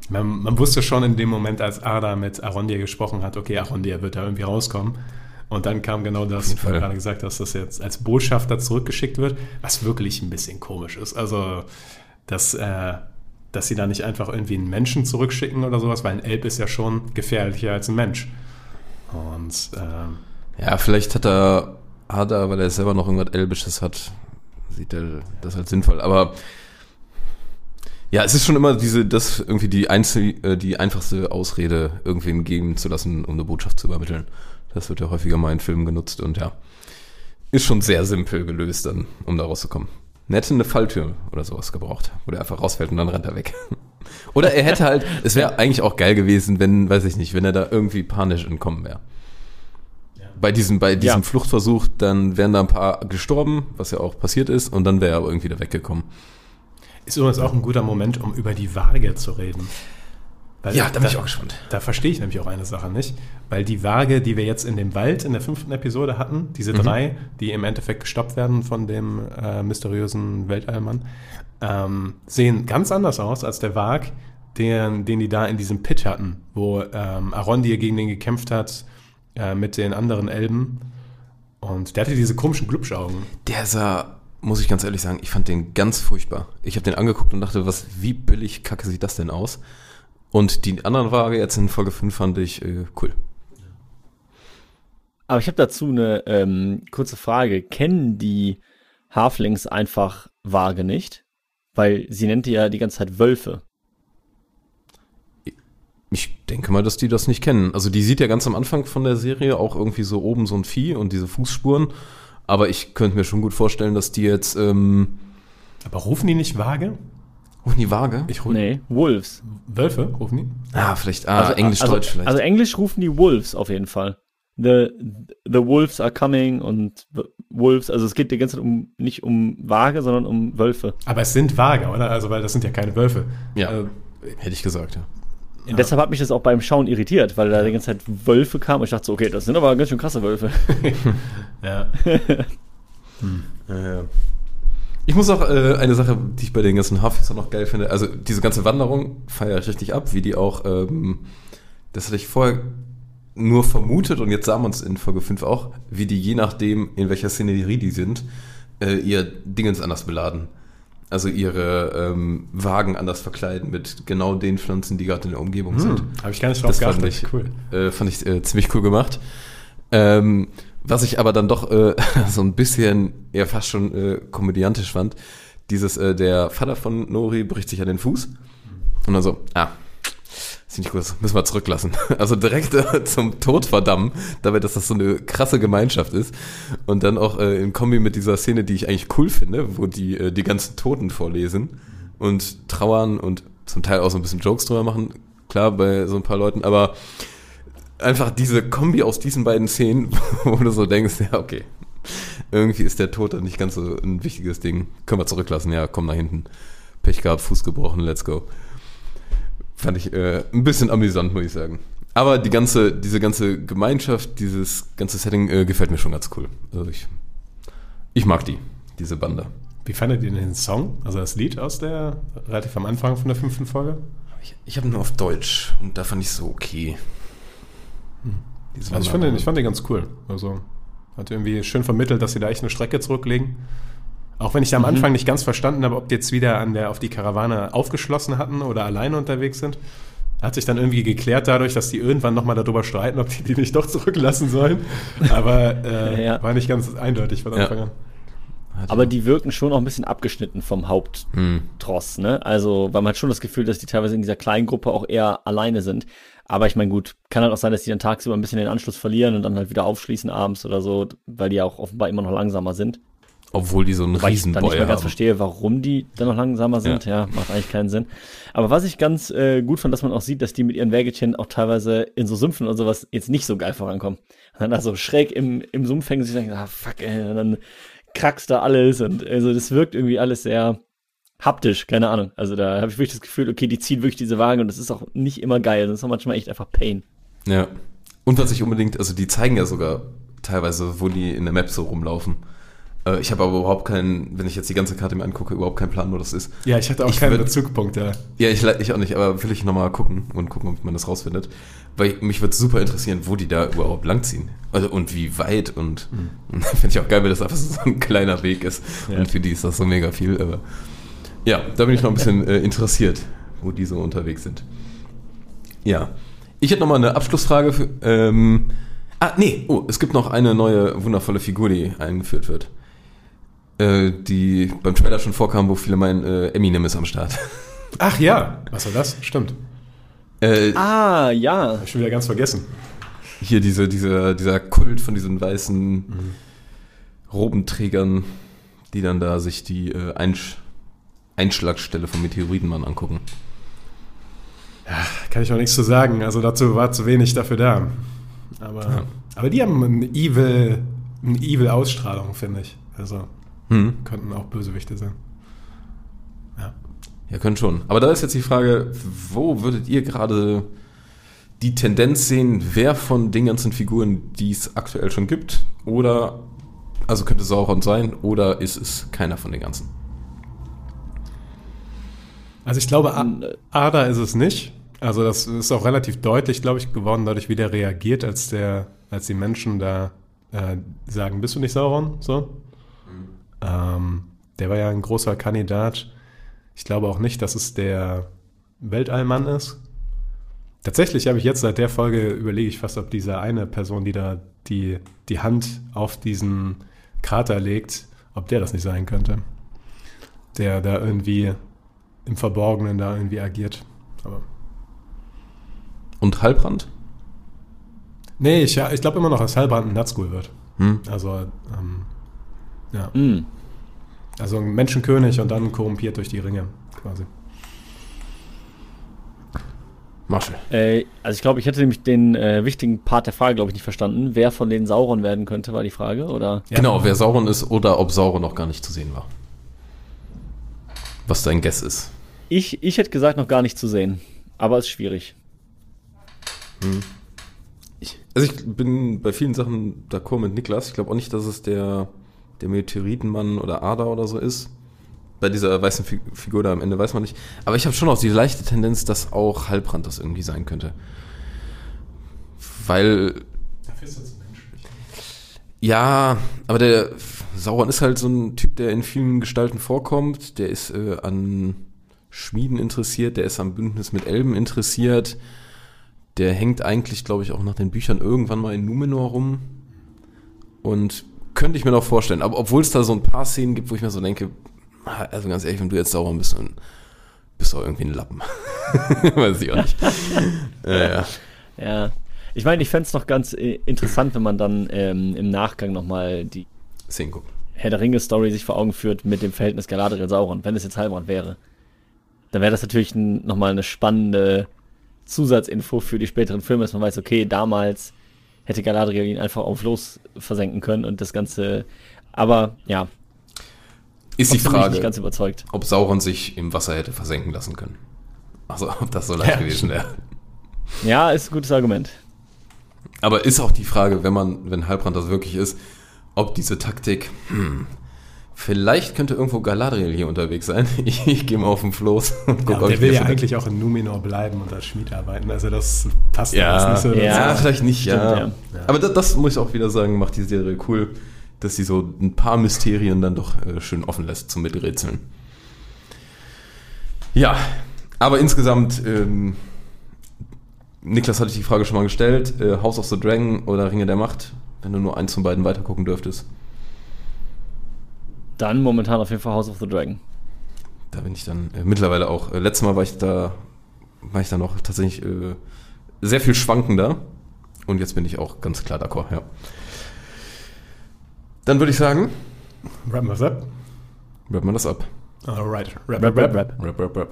Man, man wusste schon in dem Moment, als Arda mit Arondir gesprochen hat, okay, Arondir wird da irgendwie rauskommen. Und dann kam genau das, was du gerade gesagt hast, dass er jetzt als Botschafter zurückgeschickt wird, was wirklich ein bisschen komisch ist. Also, dass, äh, dass sie da nicht einfach irgendwie einen Menschen zurückschicken oder sowas, weil ein Elb ist ja schon gefährlicher als ein Mensch. Und ähm, Ja, vielleicht hat er Ada, weil er selber noch irgendwas Elbisches hat, sieht er das als sinnvoll. Aber ja, es ist schon immer diese, das irgendwie die, einzel, äh, die einfachste Ausrede, irgendwem geben zu lassen, um eine Botschaft zu übermitteln. Das wird ja häufiger mal in Filmen genutzt und ja, ist schon sehr simpel gelöst dann, um da rauszukommen. Hätte eine Falltür oder sowas gebraucht, wo der einfach rausfällt und dann rennt er weg. Oder er hätte halt, es wäre eigentlich auch geil gewesen, wenn, weiß ich nicht, wenn er da irgendwie panisch entkommen wäre. Bei diesem, bei diesem Ja. Fluchtversuch, dann wären da ein paar gestorben, was ja auch passiert ist, und dann wäre er aber irgendwie da weggekommen. Ist übrigens auch ein guter Moment, um über die Waage zu reden. Weil Ja, da bin ich auch gespannt. Da verstehe ich nämlich auch eine Sache nicht. Weil die Waage, die wir jetzt in dem Wald in der fünften Episode hatten, diese Mhm. drei, die im Endeffekt gestoppt werden von dem äh, mysteriösen Weltallmann, ähm, sehen ganz anders aus als der Wag, den, den die da in diesem Pit hatten, wo ähm, Arondir gegen den gekämpft hat äh, mit den anderen Elben. Und der hatte diese komischen Glubschaugen. Der sah, muss ich ganz ehrlich sagen, ich fand den ganz furchtbar. Ich habe den angeguckt und dachte, was, wie billig kacke sieht das denn aus? Und die anderen Waage jetzt in Folge 5 fand ich äh, cool. Aber ich habe dazu eine ähm, kurze Frage. Kennen die Halflings einfach Waage nicht? Weil sie nennt die ja die ganze Zeit Wölfe. Ich denke mal, dass die das nicht kennen. Also die sieht ja ganz am Anfang von der Serie auch irgendwie so oben so ein Vieh und diese Fußspuren. Aber ich könnte mir schon gut vorstellen, dass die jetzt, ähm, Aber rufen die nicht Waage? Rufen die Waage? Ich rufe Nee, Wolves. Wölfe, rufen die? ah, vielleicht, ah, Englisch, also, Deutsch vielleicht. Also Englisch rufen die Wolves auf jeden Fall. The, the Wolves are coming und Wolves, also es geht die ganze Zeit um, nicht um Waage, sondern um Wölfe. Aber es sind Waage, oder? Also, weil das sind ja keine Wölfe. ja, Also, hätte ich gesagt, ja. Und deshalb hat mich das auch beim Schauen irritiert, weil da die ganze Zeit Wölfe kamen und ich dachte so, okay, das sind aber ganz schön krasse Wölfe. ja. Ja, ja. Ich muss auch äh, eine Sache, die ich bei den ganzen Hafis noch geil finde, also diese ganze Wanderung feiere ich richtig ab, wie die auch, ähm, das hatte ich vorher nur vermutet und jetzt sah man es in Folge 5 auch, wie die je nachdem, in welcher Szenerie die sind, äh, ihr Dingens anders beladen. Also ihre ähm, Wagen anders verkleiden mit genau den Pflanzen, die gerade in der Umgebung sind. Hm, Habe ich gar nicht drauf Das fand geachtet. ich, Cool. äh, fand ich äh, ziemlich cool gemacht. Ähm, was ich aber dann doch äh, so ein bisschen eher fast schon äh, komödiantisch fand, dieses, äh, der Vater von Nori bricht sich an den Fuß und dann so, ah, ist nicht gut, müssen wir zurücklassen. Also direkt äh, zum Tod verdammen, dabei, dass das so eine krasse Gemeinschaft ist. Und dann auch äh, in Kombi mit dieser Szene, die ich eigentlich cool finde, wo die äh, die ganzen Toten vorlesen und trauern und zum Teil auch so ein bisschen Jokes drüber machen. Klar, bei so ein paar Leuten, aber einfach diese Kombi aus diesen beiden Szenen, wo du so denkst, ja, okay, irgendwie ist der Tod dann nicht ganz so ein wichtiges Ding. Können wir zurücklassen, ja, komm nach hinten. Pech gehabt, Fuß gebrochen, let's go. Fand ich äh, ein bisschen amüsant, muss ich sagen. Aber die ganze, diese ganze Gemeinschaft, dieses ganze Setting äh, gefällt mir schon ganz cool. Also ich, ich mag die, diese Bande. Wie fandet ihr denn den Song? Also das Lied aus der, relativ am Anfang von der fünften Folge? Ich, ich habe nur auf Deutsch und da fand ich so okay. Also ich, fand den, ich fand den ganz cool. Also hat irgendwie schön vermittelt, dass sie da echt eine Strecke zurücklegen. Auch wenn ich da am Anfang nicht ganz verstanden habe, ob die jetzt wieder an der, auf die Karawane aufgeschlossen hatten oder alleine unterwegs sind. Hat sich dann irgendwie geklärt dadurch, dass die irgendwann nochmal darüber streiten, ob die die nicht doch zurücklassen sollen. Aber äh, Ja. war nicht ganz eindeutig von Ja. Anfang an. Aber die wirken schon auch ein bisschen abgeschnitten vom Haupttross, ne? Also, weil man hat schon das Gefühl, dass die teilweise in dieser kleinen Gruppe auch eher alleine sind. Aber ich meine, gut, kann halt auch sein, dass die dann tagsüber ein bisschen den Anschluss verlieren und dann halt wieder aufschließen abends oder so, weil die ja auch offenbar immer noch langsamer sind. Obwohl die so einen Weil ich dann nicht mehr ganz haben. verstehe, warum die dann noch langsamer sind. Ja, macht eigentlich keinen Sinn. Aber was ich ganz äh, gut fand, dass man auch sieht, dass die mit ihren Wägelchen auch teilweise in so Sümpfen und sowas jetzt nicht so geil vorankommen. Und dann da so schräg im, im Sumpf hängen sie und denken, ah fuck, ey, und dann krackst da alles und also das wirkt irgendwie alles sehr haptisch, keine Ahnung. Also da habe ich wirklich das Gefühl, okay, die ziehen wirklich diese Wagen und das ist auch nicht immer geil. Das ist auch manchmal echt einfach Pain. Ja. Und was ich unbedingt, also die zeigen ja sogar teilweise, wo die in der Map so rumlaufen. Äh, ich habe aber überhaupt keinen, wenn ich jetzt die ganze Karte mir angucke, überhaupt keinen Plan, wo das ist. Ja, ich hatte auch Ich keinen würd- Bezugpunkt, ja. Ja, ich, ich auch nicht, aber will ich nochmal gucken und gucken, ob man das rausfindet. Weil mich würde super interessieren, wo die da überhaupt langziehen. Also und wie weit und, und finde ich auch geil, wenn das einfach so ein kleiner Weg ist. Ja. Und für die ist das so mega viel. Aber ja, da bin ich noch ein bisschen äh, interessiert, wo die so unterwegs sind. Ja. Ich hätte nochmal eine Abschlussfrage für. Ähm, ah, nee, oh, es gibt noch eine neue wundervolle Figur, die eingeführt wird. Äh, die beim Trailer schon vorkam, wo viele meinen, äh, Eminem ist am Start. Ach ja, was war das? Stimmt. Äh, Ah, ja. Hab ich schon wieder ganz vergessen. hier diese, diese, dieser Kult von diesen weißen Robenträgern, die dann da sich die äh, Einsch Einschlagstelle vom Meteoritenmann angucken. Kann ich noch nichts zu sagen. Also dazu war zu wenig dafür da. Aber, aber die haben eine evil, eine evil Ausstrahlung, finde ich. Also Hm. könnten auch Bösewichte sein. Ja. Ja, können schon. Aber da ist jetzt die Frage, wo würdet ihr gerade die Tendenz sehen, wer von den ganzen Figuren, die es aktuell schon gibt, oder, also könnte Sauron sein, oder ist es keiner von den ganzen? Also ich glaube, äh, Ada ist es nicht. Also das ist auch relativ deutlich, glaube ich, geworden, dadurch, wie der reagiert, als der, als die Menschen da äh, sagen, bist du nicht Sauron? So. Ähm, der war ja ein großer Kandidat. Ich glaube auch nicht, dass es der Weltallmann ist. Tatsächlich habe ich jetzt seit der Folge überlege ich fast, ob diese eine Person, die da die, die Hand auf diesen Krater legt, ob der das nicht sein könnte. Der da irgendwie im Verborgenen da irgendwie agiert. Aber Und Halbrand? nee, ich, ja, ich glaube immer noch, dass Halbrand ein Nazgul wird. Hm. Also, ähm, ja. Hm. Also ein Menschenkönig und dann korrumpiert durch die Ringe, quasi. Marshall. Äh, also ich glaube, ich hätte nämlich den äh, wichtigen Part der Frage, glaube ich, nicht verstanden. Wer von den Sauron werden könnte, war die Frage, oder? Ja. Genau, wer Sauron ist oder ob Sauron noch gar nicht zu sehen war. Was dein Guess ist. Ich, ich hätte gesagt, noch gar nicht zu sehen. Aber ist schwierig. Also ich bin bei vielen Sachen d'accord mit Niklas. Ich glaube auch nicht, dass es der, der Meteoritenmann oder Ada oder so ist. Bei dieser weißen Fi- Figur da am Ende weiß man nicht. Aber ich habe schon auch die leichte Tendenz, dass auch Halbrand das irgendwie sein könnte. Weil, ja, aber der Sauron ist halt so ein Typ, der in vielen Gestalten vorkommt. Der ist äh, an Schmieden interessiert, der ist am Bündnis mit Elben interessiert. Der hängt eigentlich, glaube ich, auch nach den Büchern irgendwann mal in Numenor rum. Und könnte ich mir noch vorstellen. Aber obwohl es da so ein paar Szenen gibt, wo ich mir so denke, also ganz ehrlich, wenn du jetzt Sauron bist, dann bist du auch irgendwie ein Lappen. Weiß ich auch nicht. ja, ja. Ja. Ich meine, ich fände es noch ganz interessant, wenn man dann ähm, im Nachgang nochmal die Szenen gucken. Herr der Ringe-Story sich vor Augen führt mit dem Verhältnis Galadriel-Sauron, wenn es jetzt Halbrand wäre. Dann wäre das natürlich ein, nochmal eine spannende Zusatzinfo für die späteren Filme, dass man weiß, okay, damals hätte Galadriel ihn einfach auf Los versenken können und das Ganze. Aber ja, Ist die Frage, ganz überzeugt. ob Sauron sich im Wasser hätte versenken lassen können. Also, ob das so leicht Ja, gewesen wäre. Ja, ist ein gutes Argument. Aber ist auch die Frage, wenn man, wenn Halbrand das wirklich ist, ob diese Taktik, hm, vielleicht könnte irgendwo Galadriel hier unterwegs sein. Ich, ich gehe mal auf den Floß und Ja, gucke, und ob der ich will ja eigentlich auch in Numenor bleiben und als Schmied arbeiten. Also das passt Ja, alles nicht so. ja, Ja. vielleicht nicht, ja. Stimmt, Aber das, das muss ich auch wieder sagen, macht die Serie cool, dass sie so ein paar Mysterien dann doch äh, schön offen lässt zum Miträtseln. Ja, aber insgesamt, ähm, Niklas hatte ich die Frage schon mal gestellt, äh, House of the Dragon oder Ringe der Macht, wenn du nur eins von beiden weitergucken dürftest. Dann momentan auf jeden Fall House of the Dragon. Da bin ich dann äh, mittlerweile auch. Äh, letztes Mal war ich da, war ich da noch tatsächlich äh, sehr viel schwankender. Und jetzt bin ich auch ganz klar d'accord, ja. Dann würde ich sagen, Wrappen wir das ab? rappen wir das ab. Alright. Rap, Rap, rap, rap. Rap, rap, rap.